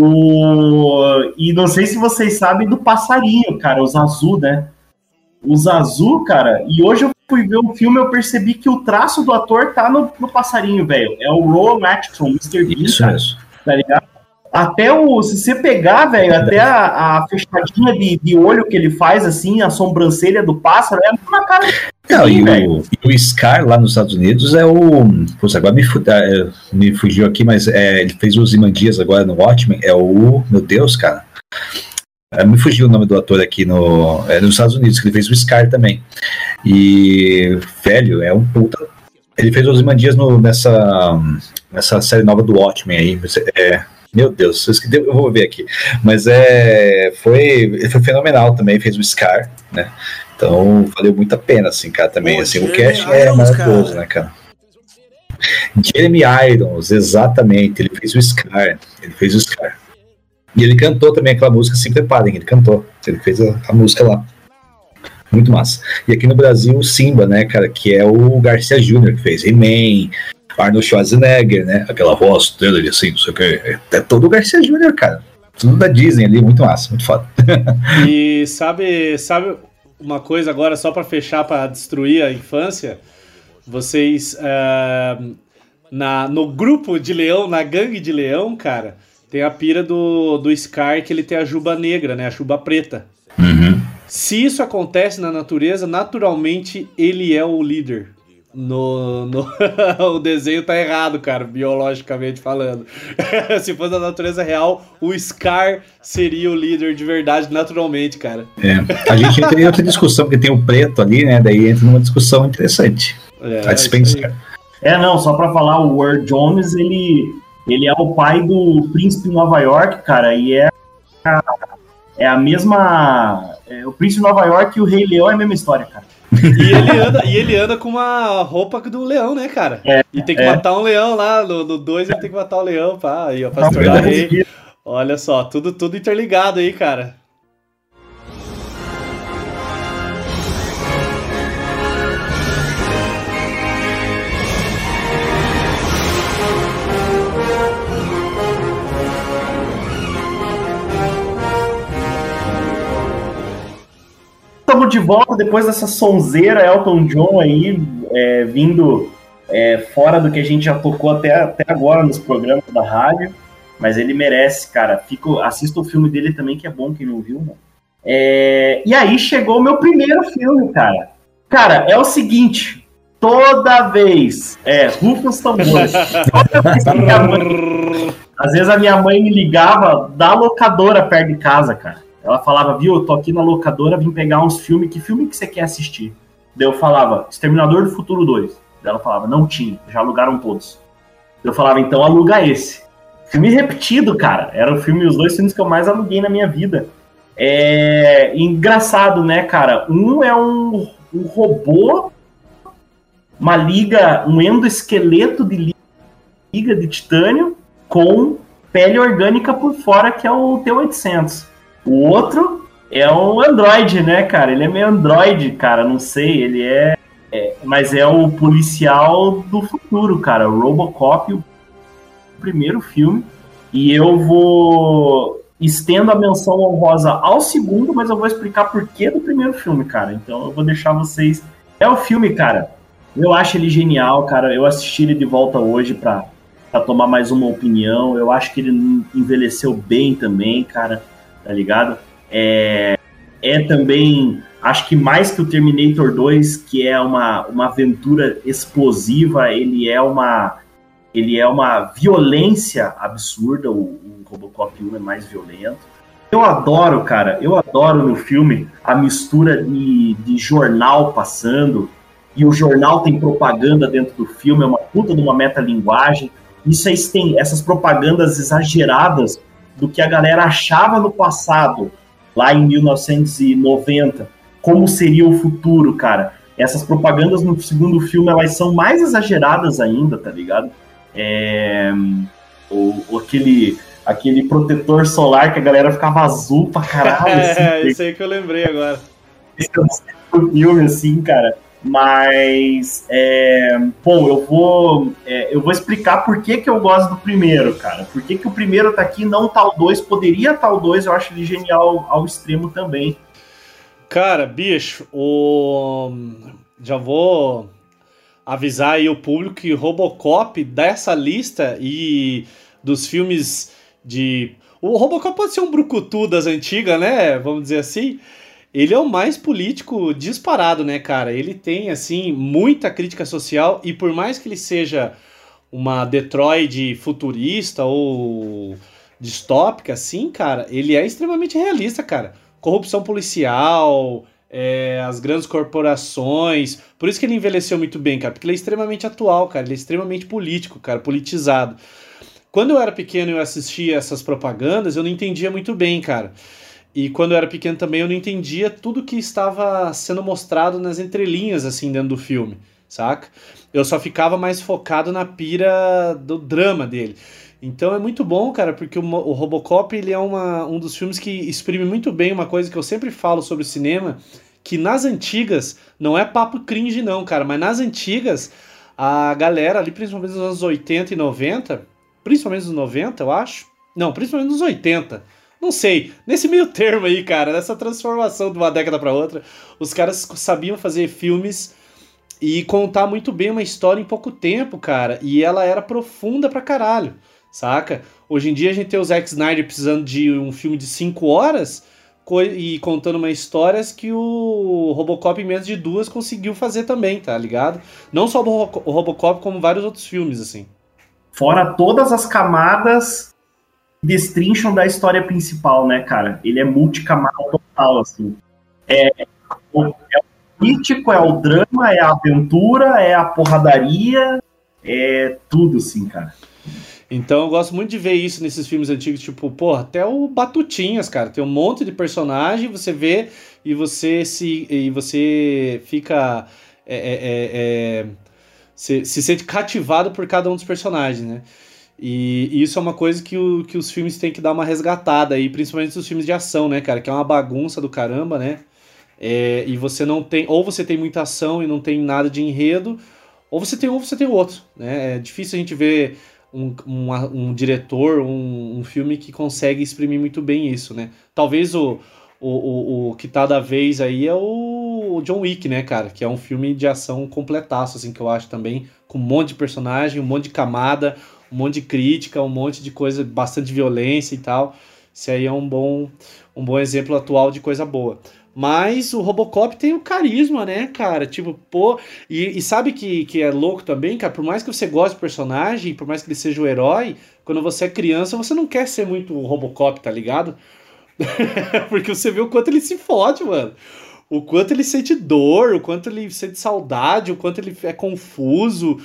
O... E não sei se vocês sabem do passarinho, cara, os azul, né? Os azul, cara, e hoje eu fui ver o filme eu percebi que o traço do ator tá no, no passarinho, velho. É o Rowan Atkinson, Mr. Bean, Isso cara, mesmo. tá ligado? Até o. Se você pegar, velho, até a, a fechadinha de, de olho que ele faz, assim, a sobrancelha do pássaro, é a mesma cara. Não, Sim, e, o, e o Scar lá nos Estados Unidos é o. Putz, agora me, é, me fugiu aqui, mas é, ele fez os Imandias agora no Watchmen. É o. Meu Deus, cara. É, me fugiu o nome do ator aqui no, é, nos Estados Unidos, que ele fez o Scar também. E, velho, é um puta. Ele fez os Imandias nessa, nessa série nova do Watchmen aí. É, meu Deus, eu vou ver aqui. Mas é, foi, foi fenomenal também, fez o Scar, né? Então valeu muito a pena, assim, cara, também. Pô, assim, o cast é Irons, maravilhoso, cara. né, cara? Jeremy Irons, exatamente. Ele fez o Scar. Ele fez o Scar. E ele cantou também aquela música Se Preparem, ele cantou. Ele fez a, a música lá. Muito massa. E aqui no Brasil, o Simba, né, cara, que é o Garcia Jr., que fez He-Man, Arnold Schwarzenegger, né? Aquela voz dele, assim, não sei o que. É todo o Garcia Jr., cara. Tudo da Disney ali, muito massa, muito foda. E sabe, sabe uma coisa agora, só pra fechar, pra destruir a infância? Vocês. ah, na, no grupo de leão, na gangue de leão, cara, tem a pira do, do Scar que ele tem a juba negra, né? A juba preta. Uhum. Se isso acontece na natureza, naturalmente ele é o líder. No, no [laughs] o desenho tá errado, cara, biologicamente falando. [laughs] Se fosse na natureza real, o Scar seria o líder de verdade, naturalmente, cara. É. A gente entra em outra discussão, porque tem o preto ali, né? Daí entra numa discussão interessante. É, a isso aí. dispensar. É, não, só pra falar, o Ward Jones, ele, ele é o pai do príncipe de Nova York, cara, e é a, é a mesma. é, o príncipe de Nova York e o Rei Leão é a mesma história, cara. E ele, anda, e ele anda com uma roupa do leão, né, cara? É, e tem que é. matar um leão lá. No 2 ele tem que matar o leão, pá, aí, ó, pra Não, se tornar verdade. rei. Olha só, tudo, tudo interligado aí, cara. Estamos de volta depois dessa sonzeira Elton John aí, é, vindo é, fora do que a gente já tocou até, até agora nos programas da rádio. Mas ele merece, cara. Fico, assista o filme dele também, que é bom quem não viu, né? É, e aí chegou o meu primeiro filme, cara. Cara, é o seguinte. Toda vez. É, rufa os tambores. [laughs] Toda vez que minha mãe, às vezes a minha mãe me ligava da locadora perto de casa, cara. Ela falava, viu, eu tô aqui na locadora, vim pegar uns filmes. Que filme que você quer assistir? Daí eu falava, Exterminador do Futuro 2. Daí ela falava, não tinha, já alugaram todos. Eu falava, então aluga esse. Filme repetido, cara. Era o filme, os dois filmes que eu mais aluguei na minha vida. É engraçado, né, cara? Um é um, um robô, uma liga, um endoesqueleto de liga de titânio com pele orgânica por fora, que é o T-800. O outro é um androide, né, cara? Ele é meio androide, cara, não sei, ele é, é mas é o policial do futuro, cara, o Robocop, o primeiro filme. E eu vou estendo a menção honrosa ao segundo, mas eu vou explicar por que do primeiro filme, cara. Então eu vou deixar vocês. É o filme, cara. Eu acho ele genial, cara. Eu assisti ele de volta hoje pra, pra tomar mais uma opinião. Eu acho que ele envelheceu bem também, cara. Tá ligado? É, é também, acho que mais que o Terminator 2, que é uma, uma aventura explosiva, ele é uma ele é uma violência absurda, o, o Robocop 1 é mais violento. Eu adoro, cara, eu adoro no filme a mistura de, de jornal passando, e o jornal tem propaganda dentro do filme, é uma puta de uma metalinguagem. Isso aí tem essas propagandas exageradas do que a galera achava no passado, lá em 1990, como seria o futuro, cara. Essas propagandas no segundo filme, elas são mais exageradas ainda, tá ligado? É, o, aquele, aquele protetor solar que a galera ficava azul pra caralho. [laughs] É, assim, isso aí que eu lembrei agora. Esse é o filme, assim, cara. Mas, é, bom, eu vou, é, eu vou explicar por que, que eu gosto do primeiro, cara. Por que, que o primeiro tá aqui, não tal tá dois, poderia tal tá dois, eu acho ele genial ao extremo também. Cara, bicho, o... já vou avisar aí o público que Robocop dessa lista e dos filmes de. O Robocop pode ser um brucutu das antigas, né? Vamos dizer assim. Ele é o mais político disparado, né, cara? Ele tem, assim, muita crítica social e por mais que ele seja uma Detroit futurista ou distópica, assim, cara, ele é extremamente realista, cara. Corrupção policial, é, as grandes corporações. Por isso que ele envelheceu muito bem, cara, porque ele é extremamente atual, cara, ele é extremamente político, cara, politizado. Quando eu era pequeno e eu assistia essas propagandas, eu não entendia muito bem, cara. E quando eu era pequeno também eu não entendia tudo que estava sendo mostrado nas entrelinhas, assim, dentro do filme, saca? Eu só ficava mais focado na pira do drama dele. Então é muito bom, cara, porque o, Robocop ele é uma, um dos filmes que exprime muito bem uma coisa que eu sempre falo sobre o cinema, que nas antigas, não é papo cringe não, cara, mas nas antigas, a galera ali, principalmente nos anos 80 e 90, principalmente nos 90, eu acho, não, principalmente nos 80, não sei, nesse meio termo aí, cara, nessa transformação de uma década para outra, os caras sabiam fazer filmes e contar muito bem uma história em pouco tempo, cara, e ela era profunda pra caralho saca? Hoje em dia a gente tem o Zack Snyder precisando de um filme de 5 horas e contando uma histórias que o Robocop em menos de duas conseguiu fazer também, tá ligado? Não só o Robocop, como vários outros filmes, assim. Fora todas as camadas destrincham da história principal, né, cara? Ele é multicamada total, assim. É, é o político, é o drama, é a aventura, é a porradaria, é tudo, assim, cara. Então eu gosto muito de ver isso nesses filmes antigos, tipo, pô, até o Batutinhas, cara, tem um monte de personagem, você vê e você se e você fica é, é, é, é se, se sente cativado por cada um dos personagens, né? E, isso é uma coisa que, o, que os filmes têm que dar uma resgatada aí, principalmente os filmes de ação, né, cara? Que é uma bagunça do caramba, né? É, e você não tem. Ou você tem muita ação e não tem nada de enredo, ou você tem um ou você tem outro, né? É difícil a gente ver um, um, um diretor, um, um, filme que consegue exprimir muito bem isso, né? Talvez o, o, o, o que tá da vez aí é o John Wick, né, cara? Que é um filme de ação completaço, assim, que eu acho também, com um monte de personagem, um monte de camada, um monte de crítica, um monte de coisa, bastante violência e tal. Isso aí é um bom, um bom exemplo atual de coisa boa. Mas o Robocop tem o carisma, né, cara? Tipo, pô. E, e, sabe que, que é louco também, cara? Por mais que você goste do personagem, por mais que ele seja o herói, quando você é criança, você não quer ser muito o Robocop, tá ligado? [laughs] Porque você vê o quanto ele se fode, mano. O quanto ele sente dor, o quanto ele sente saudade, o quanto ele é confuso.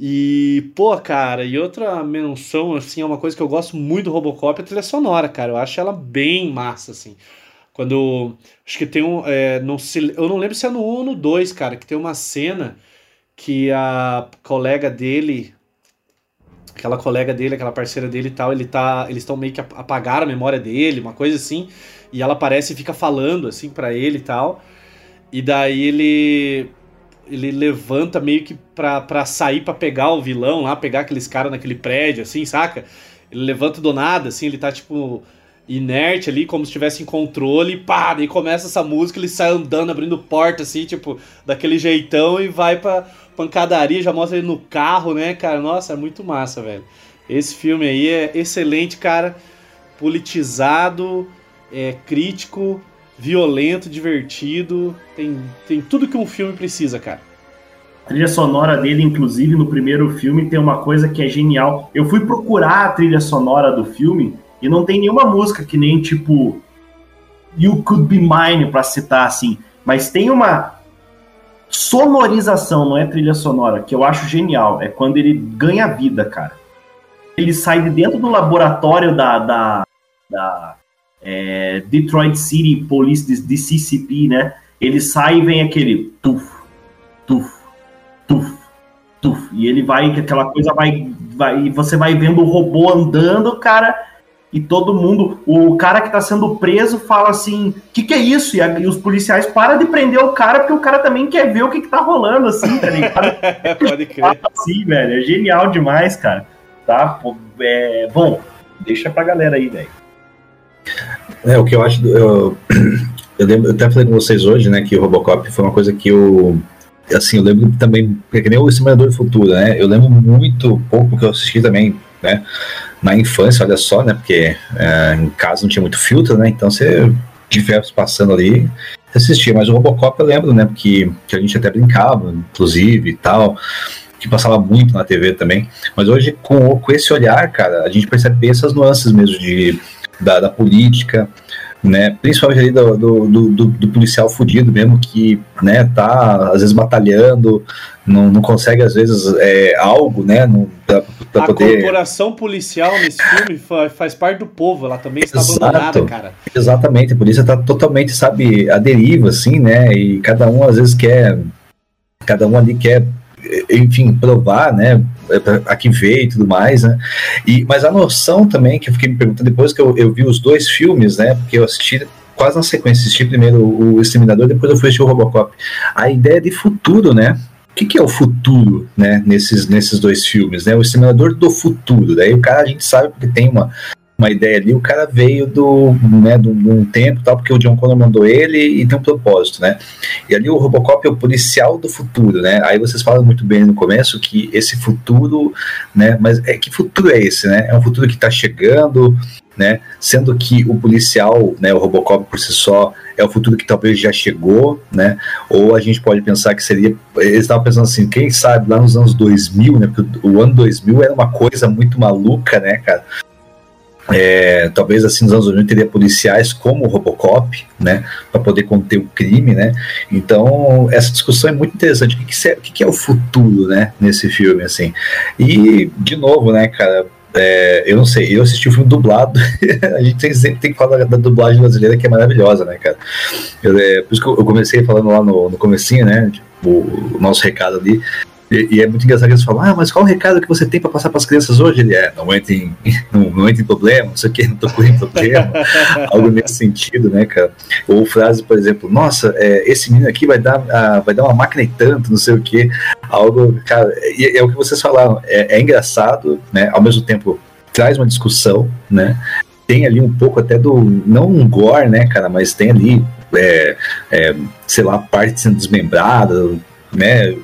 E, pô, cara, e outra menção, assim, é uma coisa que eu gosto muito do Robocop, é a trilha sonora, cara. Eu acho ela bem massa, assim. Quando. Acho que tem um. É, não se, eu não lembro se é no 1 ou no 2, cara, que tem uma cena que a colega dele. Aquela colega dele, aquela parceira dele e tal, ele tá. Eles estão meio que apagaram a memória dele, uma coisa assim. E ela aparece e fica falando assim para ele e tal. E daí ele. Ele levanta meio que pra, pra sair pra pegar o vilão lá, pegar aqueles caras naquele prédio, assim, saca? ele levanta do nada, assim, ele tá tipo inerte ali, como se estivesse em controle, pá, daí começa essa música, ele sai andando, abrindo porta, assim, tipo, daquele jeitão e vai pra pancadaria, já mostra ele no carro, né, cara? Nossa, é muito massa, velho. Esse filme aí é excelente, cara. Politizado, é crítico, violento, divertido. Tem, tem tudo que um filme precisa, cara. A trilha sonora dele, inclusive, no primeiro filme, tem uma coisa que é genial. Eu fui procurar a trilha sonora do filme e não tem nenhuma música que nem tipo You Could Be Mine para citar assim, mas tem uma sonorização, não é trilha sonora, que eu acho genial. É quando ele ganha vida, cara. Ele sai de dentro do laboratório da, da, da é, Detroit City Police DCCP, né? Ele sai e vem aquele tuf, tuf, tuf, tuf. E ele vai, que aquela coisa vai, vai. E você vai vendo o robô andando, cara e todo mundo, o cara que tá sendo preso fala assim, o que, que é isso? E, a, e, os policiais param de prender o cara porque o cara também quer ver o que, que tá rolando, assim, tá ligado? [laughs] Pode crer. [laughs] Assim, velho, é genial demais, cara. Tá? É, bom, deixa pra galera aí, velho. É, o que eu acho, eu, eu, lembro, eu até falei com vocês hoje, né, que o Robocop foi uma coisa que eu, assim, eu lembro também, é que nem o Simulador do Futuro, né, eu lembro muito pouco, porque eu assisti também, né, na infância, olha só, né? Porque é, em casa não tinha muito filtro, né? Então você tivesse passando ali, assistia. Mas o Robocop eu lembro, né? Porque que a gente até brincava, inclusive e tal, que passava muito na TV também. Mas hoje, com, com esse olhar, cara, a gente percebe essas nuances mesmo de, da, da política, né? Principalmente ali do, do, do, do, policial fudido mesmo, que né, tá às vezes batalhando, não, não consegue às vezes é, algo, né? Pra, pra a poder... corporação policial nesse filme faz, parte do povo, ela também está Exato, abandonada, cara. Exatamente, a polícia tá totalmente, sabe, a deriva, assim, né? E cada um às vezes quer. Cada um ali quer enfim, provar, né, a que veio e tudo mais, né, e, mas a noção também, que eu fiquei me perguntando depois que eu, eu vi os dois filmes, né, porque eu assisti quase na sequência, assisti primeiro o Exterminador, depois eu fui assistir o Robocop, a ideia de futuro, né, o que, que, é o futuro, né, nesses, nesses dois filmes, né, o Exterminador do futuro, daí o cara, a gente sabe porque tem uma, uma ideia ali, o cara veio do, né, de um tempo, tal, porque o John Connor mandou ele e tem um propósito, né? E ali o Robocop é o policial do futuro, né? Aí vocês falam muito bem no começo que esse futuro, né? Mas é que futuro é esse, né? É um futuro que está chegando, né? Sendo que o policial, né, o Robocop por si só, é o futuro que talvez já chegou, né? Ou a gente pode pensar que seria. Eles estavam pensando assim, quem sabe lá nos anos 2000, né? Porque o ano 2000 era uma coisa muito maluca, né, cara? É, talvez assim nos anos 90 teria policiais como o Robocop, né, para poder conter o crime, né. Então essa discussão é muito interessante. O que, que, é, o que é o futuro, né, nesse filme, assim. E de novo, né, cara, é, eu não sei, eu assisti o filme dublado, [laughs] a gente tem, sempre tem que falar da, dublagem brasileira que é maravilhosa, né, cara. Eu, é, por isso que eu comecei falando lá no, no comecinho, né, tipo, o nosso recado ali, e, e, é muito engraçado que eles falam, ah, mas qual o recado que você tem para passar para as crianças hoje? Ele é, não entra em, [laughs] não, não entra em problema, não sei o que, não tô com problema, [laughs] algo nesse sentido, né, cara? Ou frase, por exemplo, nossa, é, esse menino aqui vai dar, uh, vai dar uma máquina e tanto, não sei o que, algo, cara, é, é o que vocês falaram, é, é engraçado, né, ao mesmo tempo traz uma discussão, né, tem ali um pouco até do, não um gore, né, cara, mas tem ali, é, é, sei lá, parte sendo desmembrada, né,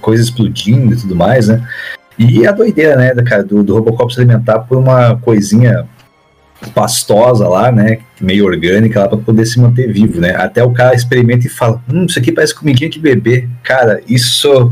coisa explodindo e tudo mais, né? E a doideira, né, cara, do, do Robocop se alimentar por uma coisinha pastosa lá, né, meio orgânica lá para poder se manter vivo, né? Até o cara experimenta e fala, hum, isso aqui parece comidinha de bebê. Cara, isso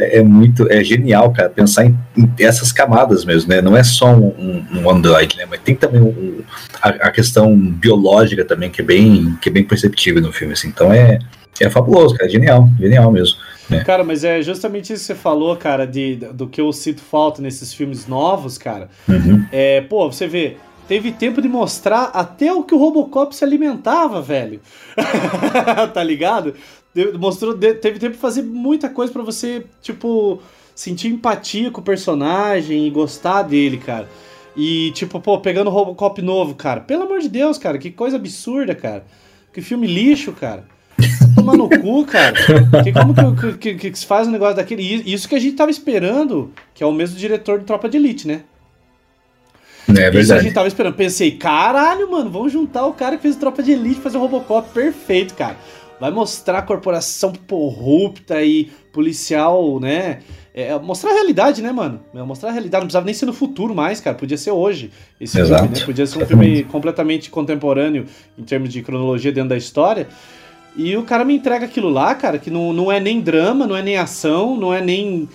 é muito, é genial, cara, pensar em, em essas camadas mesmo, né? Não é só um, um Android, né? Mas tem também um, a, a, questão biológica também que é bem, que é bem perceptível no filme, assim. Então é, é fabuloso, cara, é genial, genial mesmo. É. Cara, mas é justamente isso que você falou, cara, de, do que eu sinto falta nesses filmes novos, cara. Uhum. É, pô, você vê, teve tempo de mostrar até o que o Robocop se alimentava, velho. [laughs] tá ligado? Mostrou, teve tempo de fazer muita coisa para você, tipo, sentir empatia com o personagem e gostar dele, cara. E, tipo, pô, pegando o Robocop novo, cara. Pelo amor de Deus, cara, que coisa absurda, cara. Que filme lixo, cara. Tomar no cu, cara. Que, como que, que, que, que, se faz um negócio daquele? Isso que a gente tava esperando, que é o mesmo diretor de Tropa de Elite, né? É Isso a verdade. gente tava esperando. Pensei, caralho, mano, vamos juntar o cara que fez Tropa de Elite fazer o Robocop perfeito, cara. Vai mostrar a corporação corrupta e policial, né? É, mostrar a realidade, né, mano? É, Mostrar a realidade. Não precisava nem ser no futuro mais, cara. Podia ser hoje. Esse Exato. filme, né? Podia ser um filme completamente contemporâneo em termos de cronologia dentro da história. E o cara me entrega aquilo lá, cara, que não, não é nem drama, não é nem ação, não é nem.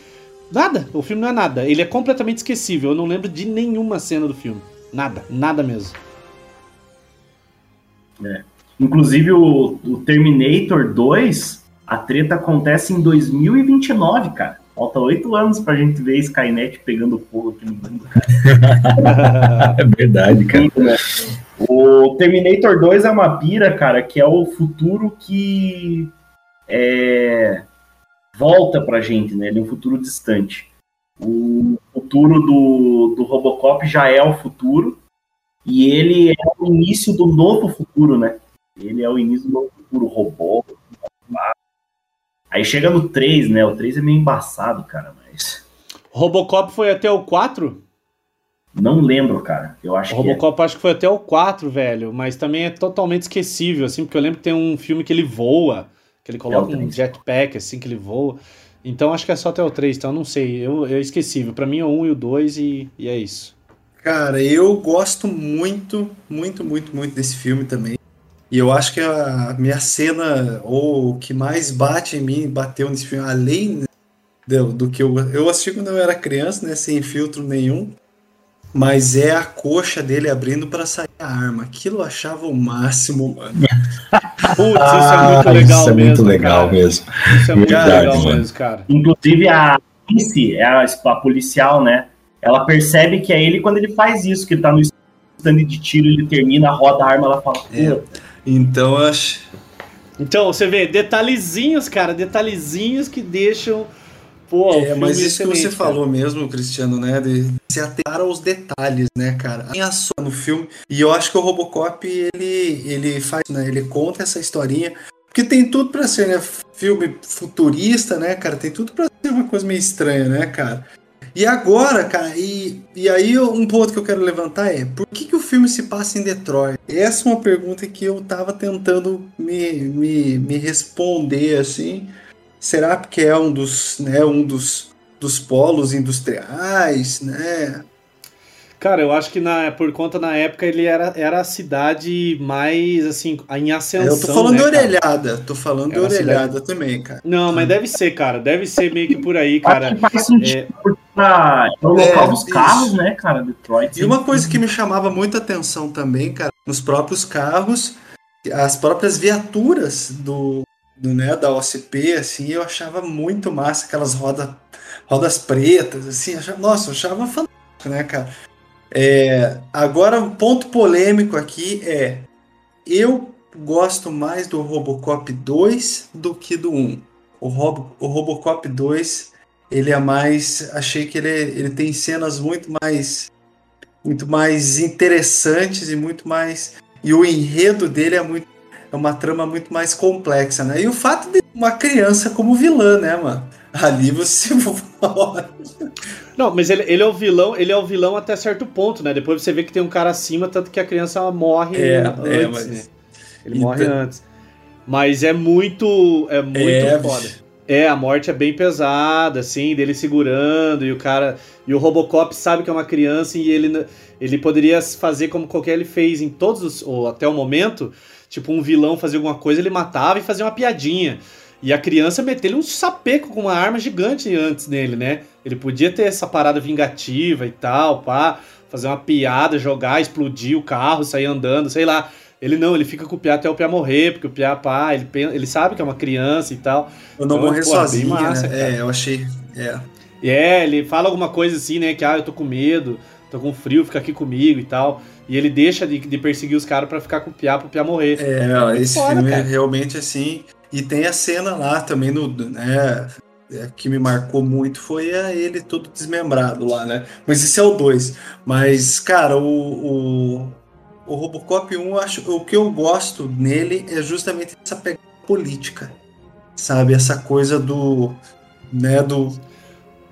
Nada. O filme não é nada. Ele é completamente esquecível. Eu não lembro de nenhuma cena do filme. Nada. Nada mesmo. Inclusive o, o Terminator 2, a treta acontece em 2029, cara. Falta oito anos pra gente ver Skynet pegando fogo aqui no mundo. [laughs] É verdade, cara. né? O Terminator 2 é uma pira, cara, que é o futuro que é, volta pra gente, né? Ele é um futuro distante. O futuro do, do Robocop já é o futuro e ele é o início do novo futuro, né? Ele é o início do novo futuro, robô. Aí chega no 3, né? O 3 é meio embaçado, cara, mas Robocop foi até o 4? Não lembro, cara. Eu acho O que é. Robocop acho que foi até o 4, velho. Mas também é totalmente esquecível, assim, porque eu lembro que tem um filme que ele voa, que ele coloca É um 3. jetpack, assim, que ele voa. Então acho que é só até o 3, então eu não sei. Eu, é esquecível. Pra mim é o 1 e o 2 e, e é isso. Cara, eu gosto muito, muito, muito, muito desse filme também. E eu acho que a minha cena, ou o que mais bate em mim, bateu nesse filme, além do, do que eu. Eu assisti quando eu era criança, né? Sem filtro nenhum. Mas é a coxa dele abrindo pra sair a arma. Aquilo eu achava o máximo, mano. [laughs] Putz, isso é muito Ah, legal isso é mesmo. muito legal cara. mesmo. Isso é muito Verdade, legal mano. mesmo, cara. Inclusive a Alice, é a, a policial, né? Ela percebe que é ele quando ele faz isso, que ele tá no stand de tiro, ele termina, roda a arma, ela fala, É. "Pô, Então eu acho. Então, você vê, detalhezinhos, cara, detalhezinhos que deixam. Pô, o É, mas isso que você cara. falou mesmo, Cristiano, né? De se atentar aos detalhes, né, cara? Tem a sua no filme. E eu acho que o Robocop, ele, ele faz, né? Ele conta essa historinha. Porque tem tudo pra ser, né? Filme futurista, né, cara? Tem tudo pra ser uma coisa meio estranha, né, cara? E agora, cara, e, e aí um ponto que eu quero levantar é por que, que o filme se passa em Detroit? Essa é uma pergunta que eu tava tentando me, me, me responder assim. Será porque é um dos, né, um dos, dos polos industriais, né? Cara, eu acho que na, por conta na época ele era, era a cidade mais assim, em ascensão. eu tô falando né, de cara? orelhada, tô falando É de uma cidade- orelhada também, cara. Não, mas deve ser, cara. Deve ser meio que por aí, cara. acho que faz sentido, É, tá- é o É, local dos isso. carros, né, cara, Detroit. E uma coisa que me chamava muita atenção também, cara, nos próprios carros, as próprias viaturas do, do né, da OCP, assim, eu achava muito massa aquelas rodas, rodas pretas, assim, achava- nossa, eu achava fantástico, né, cara? É, agora, um ponto polêmico aqui é, eu gosto mais do Robocop 2 do que do 1. O, Robo, o Robocop 2, ele é mais, achei que ele, ele tem cenas muito mais muito mais interessantes e muito mais. E o enredo dele é muito. É uma trama muito mais complexa, né? E o fato de uma criança como vilã, né, mano? Ali você. [laughs] Não, mas ele, ele é o vilão, ele é o vilão até certo ponto, né? Depois você vê que tem um cara acima, tanto que a criança morre É, antes, é, mas- né? Ele Então- morre antes. Mas é muito. É muito É, foda. É, a morte é bem pesada, assim, dele segurando, e o cara. E o Robocop sabe que é uma criança e ele, ele poderia fazer como qualquer ele fez em todos os. ou até o momento. Tipo, um vilão fazia alguma coisa, ele matava e fazia uma piadinha. E a criança meteu um sapeco com uma arma gigante antes nele, né? Ele podia ter essa parada vingativa e tal, pá, fazer uma piada, jogar, explodir o carro, sair andando, sei lá. Ele não, ele fica com o Piá até o Piá morrer, porque o Piá, pá, ele, ele sabe que é uma criança e tal. Eu não Então, morrer pô, bem sozinho, massa, né? cara. É, eu achei. É. E é, ele fala alguma coisa assim, né? Que ah, eu tô com medo, tô com frio, fica aqui comigo e tal. E ele deixa de, de perseguir os caras pra ficar com o Piá pro Piá morrer. É, muito esse foda, filme cara. é realmente assim. E tem a cena lá também no. Né, é, que me marcou muito foi a ele todo desmembrado lá, né? Mas esse é o 2. Mas, cara, o, o, o Robocop 1, eu acho, o que eu gosto nele é justamente essa pegada política. Sabe? Essa coisa do. Né, do.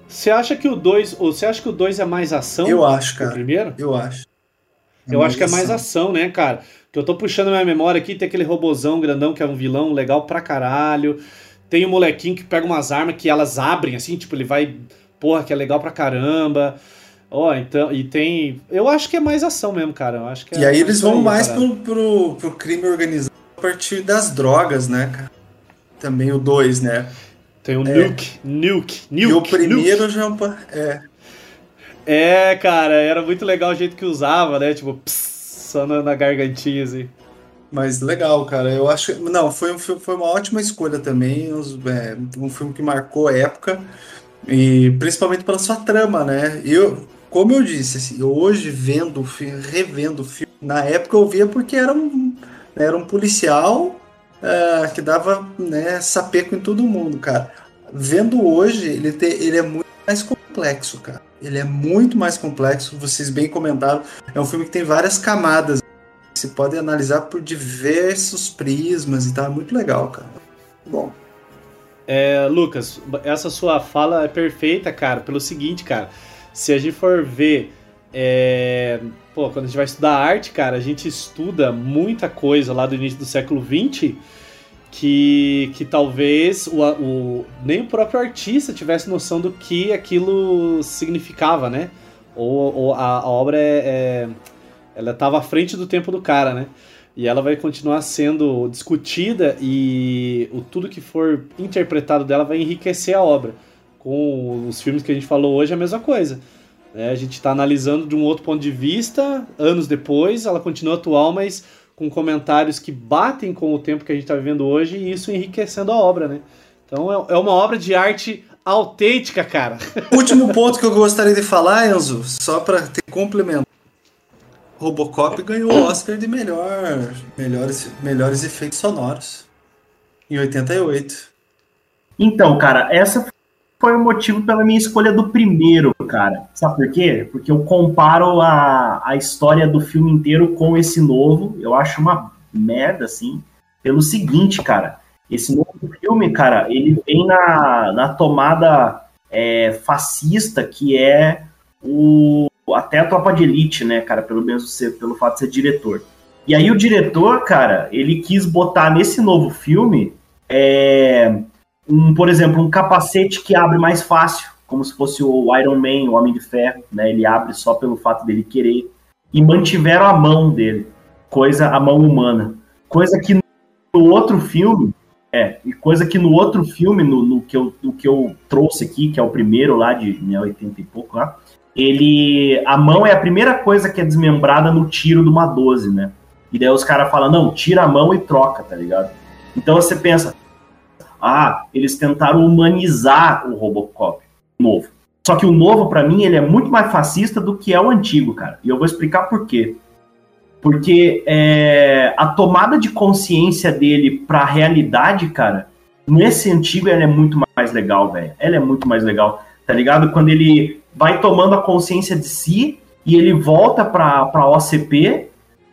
Você acha que o 2. Você acha que o 2 é mais ação Eu acho, o cara. primeiro? Eu acho. eu acho que é mais ação, né, cara? Que eu tô puxando minha memória aqui, tem aquele robozão grandão que é um vilão legal pra caralho. Tem o um molequinho que pega umas armas que elas abrem, assim, tipo, ele vai. Porra, que é legal pra caramba. Ó, oh, então. E tem. Eu acho que é mais ação mesmo, cara. Eu acho que é e aí eles vão aí, mais pro, pro, pro, crime organizado a partir das drogas, né, cara? Também o 2, né? Tem o é. Nuke, Nuke, Nuke. E o primeiro nuke. já é. É, cara, era muito legal o jeito que usava, né? Tipo, pss, só na, na gargantinha, assim. Mas legal, cara. Eu acho. Não, foi, um, foi uma ótima escolha também. É, um filme que marcou a época. E principalmente pela sua trama, né? Eu, como eu disse, assim, hoje vendo, revendo o filme, na época eu via porque era um, era um policial é, que dava né, sapeco em todo mundo, cara. Vendo hoje, ele, te, ele é muito mais complexo, cara. Ele é muito mais complexo, vocês bem comentaram. É um filme que tem várias camadas. Você pode analisar por diversos prismas e. É muito legal, cara. Bom. É, Lucas, essa sua fala é perfeita, cara, pelo seguinte, cara. Se a gente for ver. É, pô, quando a gente vai estudar arte, cara, a gente estuda muita coisa lá do início do século XX que, que talvez o, o, nem o próprio artista tivesse noção do que aquilo significava, né? Ou, ou a, a, obra é, é ela estava à frente do tempo do cara, né? E ela vai continuar sendo discutida e o tudo que for interpretado dela vai enriquecer a obra. Com os filmes que a gente falou hoje é a mesma coisa. Né? A gente está analisando de um outro ponto de vista, anos depois, ela continua atual, mas com comentários que batem com o tempo que a gente está vivendo hoje e isso enriquecendo a obra, né? Então é, é uma obra de arte autêntica, cara. [laughs] Último ponto que eu gostaria de falar, Enzo, só para ter complemento. Robocop ganhou o Oscar de melhor, melhores, melhores efeitos sonoros em 88. Então, cara, essa foi o motivo pela minha escolha do primeiro, cara. Sabe por quê? Porque eu comparo a, a história do filme inteiro com esse novo. Eu acho uma merda, assim. Pelo seguinte, cara. Esse novo filme, cara, ele vem na, na tomada é, fascista que é o até a tropa de elite, né, cara, pelo menos ser, pelo fato de ser diretor. E aí o diretor, cara, ele quis botar nesse novo filme é, um, por exemplo, um capacete que abre mais fácil, como se fosse o Iron Man, o Homem de Ferro, né? Ele abre só pelo fato dele querer. E mantiveram a mão dele, coisa, a mão humana. Coisa que no outro filme, é, e coisa que no outro filme, no, no que, eu, no que eu trouxe aqui, que é o primeiro lá de né, 80 e pouco lá, ele. A mão é a primeira coisa que é desmembrada no tiro de uma 12, né? E daí os caras falam, não, tira a mão e troca, tá ligado? Então você pensa, ah, eles tentaram humanizar o Robocop novo. Só que o novo, para mim, ele é muito mais fascista do que é o antigo, cara. E eu vou explicar por quê. Porque é, a tomada de consciência dele pra realidade, cara, nesse antigo ela é muito mais legal, velho. Ela é muito mais legal, tá ligado? Quando ele vai tomando a consciência de si e ele volta pra, pra OCP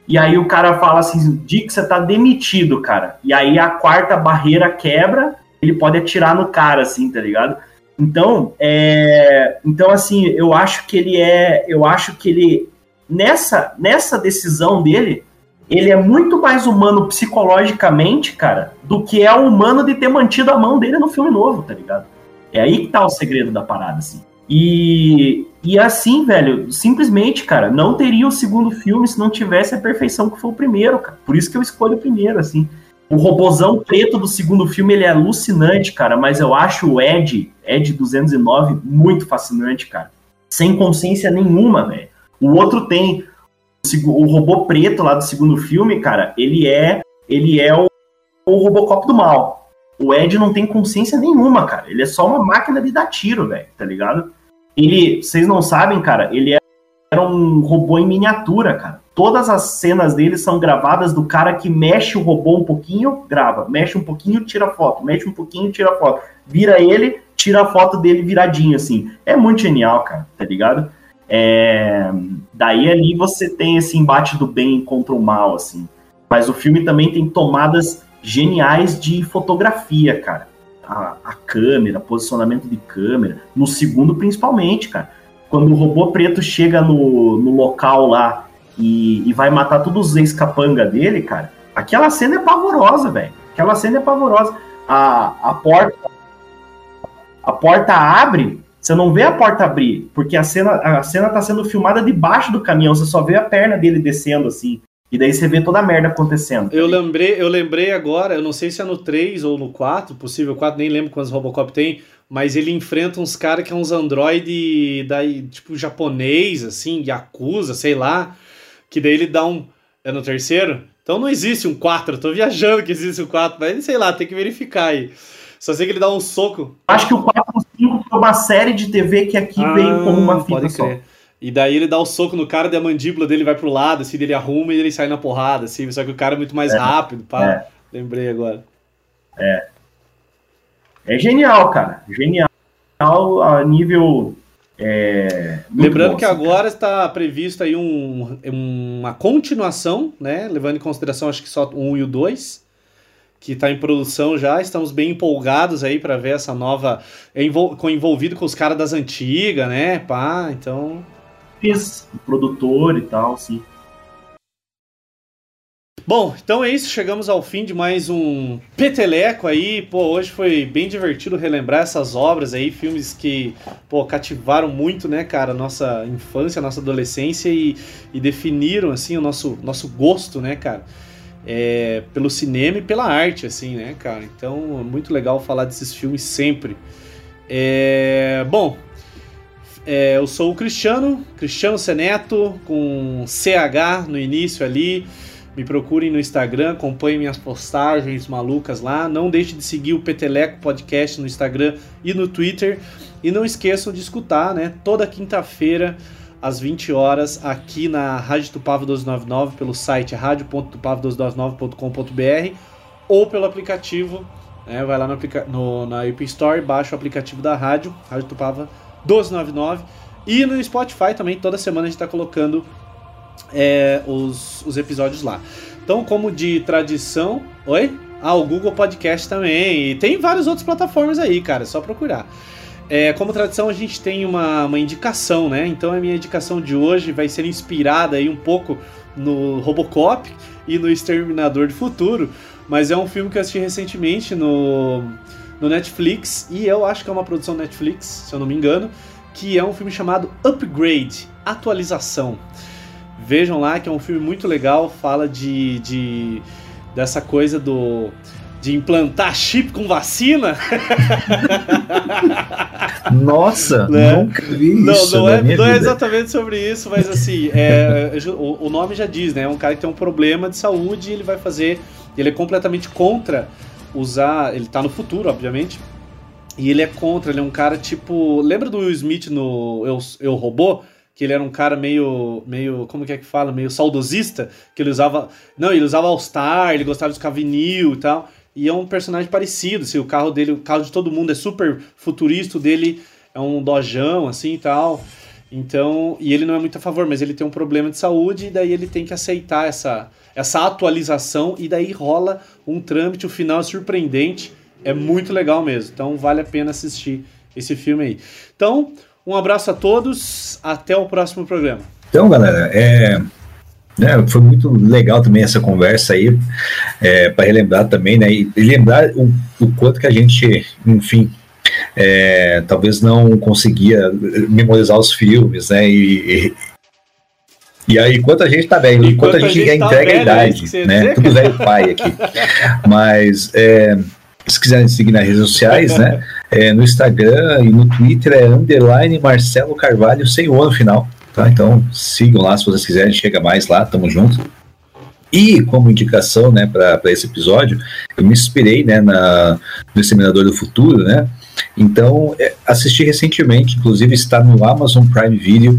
e aí o cara fala assim, Dick, você tá demitido, cara. E aí a quarta barreira quebra, ele pode atirar no cara, assim, tá ligado? Então, é, então assim, eu acho que ele é, eu acho que ele nessa nessa decisão dele, ele é muito mais humano psicologicamente, cara, do que é humano de ter mantido a mão dele no filme novo, tá ligado? É aí que tá o segredo da parada, assim. E, e assim, velho, simplesmente, cara, não teria o segundo filme se não tivesse a perfeição que foi o primeiro, cara. Por isso que eu escolho o primeiro, assim. O robozão preto do segundo filme, ele é alucinante, cara, mas eu acho o Ed, Ed 209, muito fascinante, cara. Sem consciência nenhuma, velho. O outro tem o robô preto lá do segundo filme, cara, ele é ele é o, o Robocop do mal. O Ed não tem consciência nenhuma, cara. Ele é só uma máquina de dar tiro, velho, tá ligado? Ele, vocês não sabem, cara, ele era um robô em miniatura, cara. Todas as cenas dele são gravadas do cara que mexe o robô um pouquinho, grava. Mexe um pouquinho, tira foto. Mexe um pouquinho, tira foto. Vira ele, tira a foto dele viradinho, assim. É muito genial, cara, tá ligado? É... Daí ali você tem esse embate do bem contra o mal, assim. Mas o filme também tem tomadas geniais de fotografia, cara a, a câmera, posicionamento de câmera, no segundo principalmente, cara. Quando o robô preto chega no, no local lá e, e vai matar todos os ex-capanga dele, cara. Aquela cena é pavorosa, velho. Aquela cena é pavorosa. A, a porta a porta abre, você não vê a porta abrir, porque a cena, a cena tá sendo filmada debaixo do caminhão, você só vê a perna dele descendo assim. E daí você vê toda a merda acontecendo. Eu lembrei, eu lembrei agora, eu não sei se é no 3 ou no 4, possível 4, nem lembro quantos Robocop tem, mas ele enfrenta uns caras que é uns android daí, tipo japonês, assim, Yakuza, sei lá, que daí ele dá um. É no terceiro? Então não existe um 4, eu tô viajando que existe um 4, mas sei lá, tem que verificar aí. Só sei que ele dá um soco. Acho que o 4 ou 5 foi uma série de TV que aqui ah, veio como uma fita pode crer. E daí ele dá o um soco no cara e a mandíbula dele vai pro lado, assim, ele arruma e ele sai na porrada, assim, só que o cara é muito mais é, rápido, pá. É. Lembrei agora. É. É genial, cara. Genial a nível. É, Lembrando bom, que assim, agora está previsto aí um, uma continuação, né? Levando em consideração acho que só o 1 e o 2 que está em produção já. Estamos bem empolgados aí para ver essa nova. Envol... Envolvido com os caras das antigas, né? Pá, então. Fiz produtor e tal, sim. Bom, então é isso, chegamos ao fim de mais um Peteleco aí. Pô, hoje foi bem divertido relembrar essas obras aí, filmes que, pô, cativaram muito, né, cara, nossa infância, nossa adolescência e, e definiram, assim, o nosso, nosso gosto, né, cara é, pelo cinema e pela arte, assim, né, cara? Então é muito legal falar desses filmes sempre. É, bom, é, eu sou o Cristiano, Cristiano Seneto, com CH no início ali. Me procurem no Instagram, acompanhem minhas postagens malucas lá. Não deixe de seguir o Peteleco Podcast no Instagram e no Twitter. E não esqueçam de escutar, né? Toda quinta-feira às 20 horas aqui na Rádio Tupava 1299 pelo site radio.tupava1299.com.br ou pelo aplicativo, né, vai lá no, no, na App Store, baixa o aplicativo da rádio, Rádio Tupava 1299 e no Spotify também, toda semana a gente está colocando é, os, os episódios lá. Então, como de tradição... Oi? Ah, o Google Podcast também. E tem várias outras plataformas aí, cara, é só procurar. É, como tradição, a gente tem uma, uma indicação, né? Então a minha indicação de hoje vai ser inspirada aí um pouco no Robocop e no Exterminador do Futuro, mas é um filme que eu assisti recentemente no, no Netflix, e eu acho que é uma produção Netflix, se eu não me engano, que é um filme chamado Upgrade Atualização. Vejam lá que é um filme muito legal, fala de, de dessa coisa do de implantar chip com vacina. [laughs] Nossa, né? nunca vi não, isso. Não, é, não é exatamente sobre isso, mas assim, é, o, o, nome já diz, né? É um cara que tem um problema de saúde e ele vai fazer. Ele é completamente contra usar. Ele tá no futuro, obviamente. E ele é contra, ele é um cara tipo. Lembra do Will Smith no Eu, Eu Robô? que ele era um cara meio, meio, como que é que fala, meio saudosista, que ele usava, não, ele usava All Star, ele gostava de ficar vinil e tal. E é um personagem parecido, assim, o carro dele, o carro de todo mundo é super futurista, dele é um dojão, assim e tal. Então, e ele não é muito a favor, mas ele tem um problema de saúde e daí ele tem que aceitar essa, essa atualização e daí rola um trâmite, o final é surpreendente, é muito legal mesmo. Então, vale a pena assistir esse filme aí. Então, um abraço a todos, até o próximo programa. Então, galera, é, né, foi muito legal também essa conversa aí, é, para relembrar também, né, e, lembrar o, o, quanto que a gente, enfim, é, talvez não conseguia memorizar os filmes, né, e, e, e aí, enquanto a gente tá velho, enquanto, a gente, gente tá entrega velho, a idade, né, dizer, tudo velho pai aqui, mas é, se quiserem seguir nas redes sociais, né, é, no Instagram e no Twitter é underline Marcelo Carvalho sem o no final. Tá? Então sigam lá se vocês quiserem, chega mais lá, tamo junto. E como indicação né, para esse episódio, eu me inspirei né, na, no Exterminador do Futuro, né? Então, é, assisti recentemente, inclusive está no Amazon Prime Video,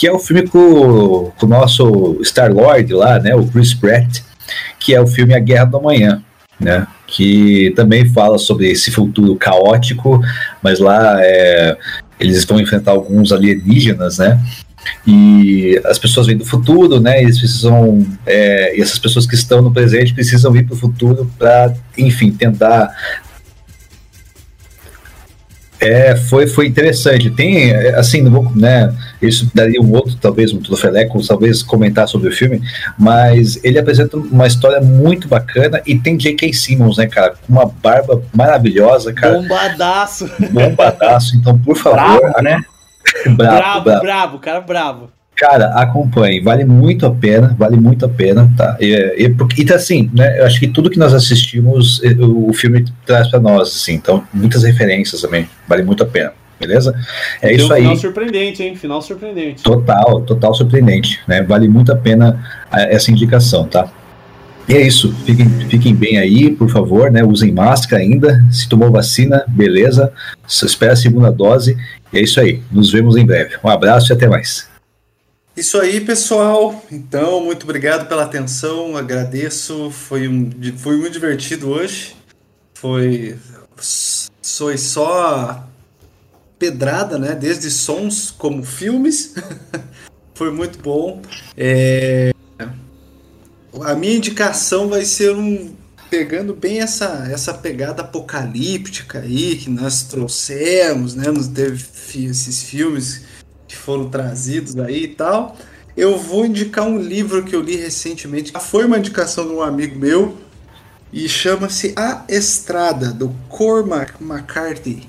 que é o filme com, com o nosso Star-Lord lá, né, o Chris Pratt, que é o filme A Guerra do Amanhã, né? Que também fala sobre esse futuro caótico, mas lá é, eles vão enfrentar alguns alienígenas, né? e as pessoas vêm do futuro, né? Eles precisam é, e essas pessoas que estão no presente precisam ir para o futuro para, enfim, tentar É, foi, foi interessante. Tem, assim, não vou, né, isso daria um outro, talvez, um Trofeleco, talvez comentar sobre o filme, mas ele apresenta uma história muito bacana e tem J.K. Simmons, né, cara, com uma barba maravilhosa, cara. Bombadaço. Bombadaço, então, por favor. Bravo, né? [laughs] bravo, bravo, bravo, cara bravo. Cara, acompanhe, vale muito a pena, vale muito a pena, tá? E, e, e tá assim, né? Eu acho que tudo que nós assistimos, o filme traz para nós, assim, então muitas referências também, vale muito a pena, beleza? É Tem isso um aí. Final surpreendente, hein? Final surpreendente. Total, total surpreendente, né? Vale muito a pena essa indicação, tá? E é isso, fiquem, fiquem bem aí, por favor, né? Usem máscara ainda. Se tomou vacina, beleza. Espera a segunda dose. E é isso aí. Nos vemos em breve. Um abraço e até mais. Isso aí, pessoal. Então, muito obrigado pela atenção. Agradeço. Foi, um, foi muito divertido hoje. Foi. Foi só pedrada, né? Desde sons como filmes. [laughs] foi muito bom. É... A minha indicação vai ser um. Pegando bem essa, essa pegada apocalíptica aí que nós trouxemos, né? Nos teve esses filmes que foram trazidos aí e tal. Eu vou indicar um livro que eu li recentemente. Foi uma indicação de um amigo meu e chama-se A Estrada, do Cormac McCarthy.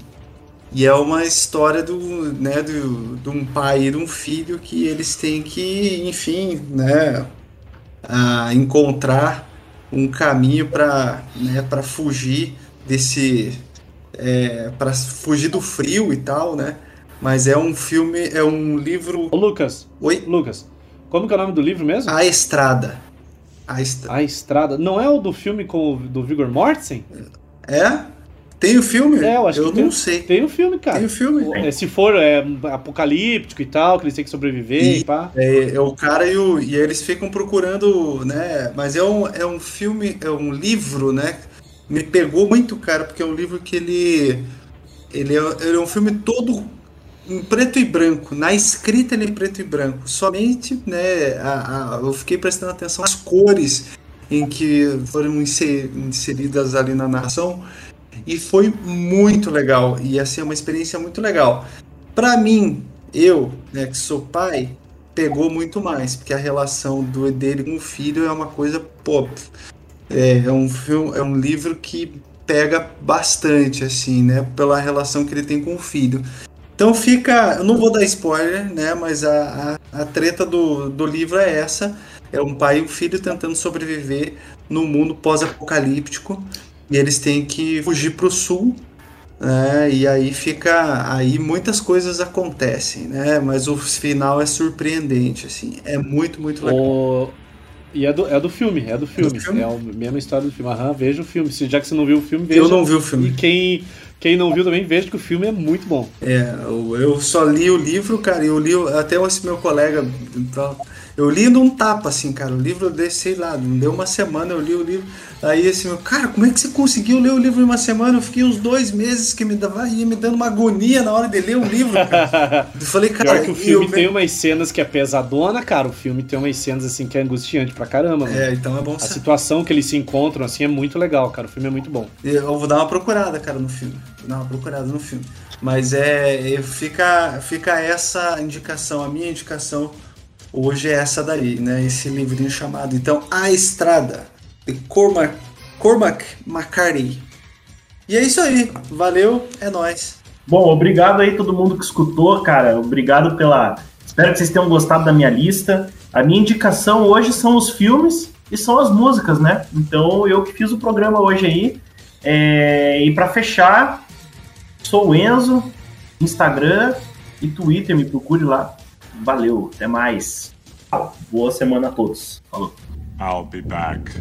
E é uma história do, né, do, de um pai e de um filho que eles têm que, enfim, né, a encontrar um caminho para né, fugir desse. É, para fugir do frio e tal, né? Mas é um filme, é um livro. Ô, Lucas. Oi? Lucas. Como que é o nome do livro mesmo? A Estrada. A, Est... a Estrada. Não é o do filme com o, do Vigor Mortensen? É? Tem o filme? É, eu acho eu que tem, não sei. Tem o filme, cara. Tem o filme. É, se for é, apocalíptico e tal, que eles têm que sobreviver e, e pá. É, é, o cara e, o, e eles ficam procurando, né? Mas é um, é um filme, é um livro, né? Me pegou muito, cara, porque é um livro que ele. Ele é, ele é um filme todo em preto e branco, na escrita ele é preto e branco. Somente, né, a, a, eu fiquei prestando atenção às cores em que foram inseridas ali na narração e foi muito legal e assim é uma experiência muito legal. Para mim, eu, né, que sou pai, pegou muito mais, porque a relação do dele com o filho é uma coisa, pô, é, é um filme, é um livro que pega bastante assim, né, pela relação que ele tem com o filho. Então fica. Eu não vou dar spoiler, né? Mas a, a, a treta do, do livro é essa. É um pai e um filho tentando sobreviver no mundo pós-apocalíptico. E eles têm que fugir para o sul. Né? E aí fica. Aí muitas coisas acontecem, né? Mas o final é surpreendente, assim. É muito, muito legal. O... E é do, é do filme, é do filme. Do filme? É a mesma história do filme. Aham, veja o filme. Já que você não viu o filme, veja. Eu não vi o filme. E quem quem não viu também, veja que o filme é muito bom. É, eu só li o livro, cara, eu li até esse meu colega. Então, eu li num tapa, assim, cara. O livro desse, sei lá, não deu uma semana, eu li o livro. Aí assim, cara, como é que você conseguiu ler o livro em uma semana? Eu fiquei uns dois meses que me dava, ia me dando uma agonia na hora de ler o livro, cara. Eu falei, [laughs] cara. Pior que o filme eu... tem umas cenas que é pesadona, cara. O filme tem umas cenas assim que é angustiante pra caramba, mano. É, então é bom A ser... situação que eles se encontram, assim, é muito legal, cara. O filme é muito bom. Eu vou dar uma procurada, cara, no filme. Vou dar uma procurada no filme. Mas é. Fica, fica essa indicação, a minha indicação hoje é essa daí, né? Esse livrinho chamado, então, A Estrada, de Cormac, Cormac. E é isso aí, valeu, é nós. Bom, obrigado aí todo mundo que escutou, cara. Obrigado pela. Espero que vocês tenham gostado da minha lista. A minha indicação hoje são os filmes e são as músicas, né? Então eu que fiz o programa hoje aí. É... E para fechar, sou o Enzo, Instagram e Twitter, me procure lá. Valeu, até mais. Boa semana a todos. Falou. I'll be back.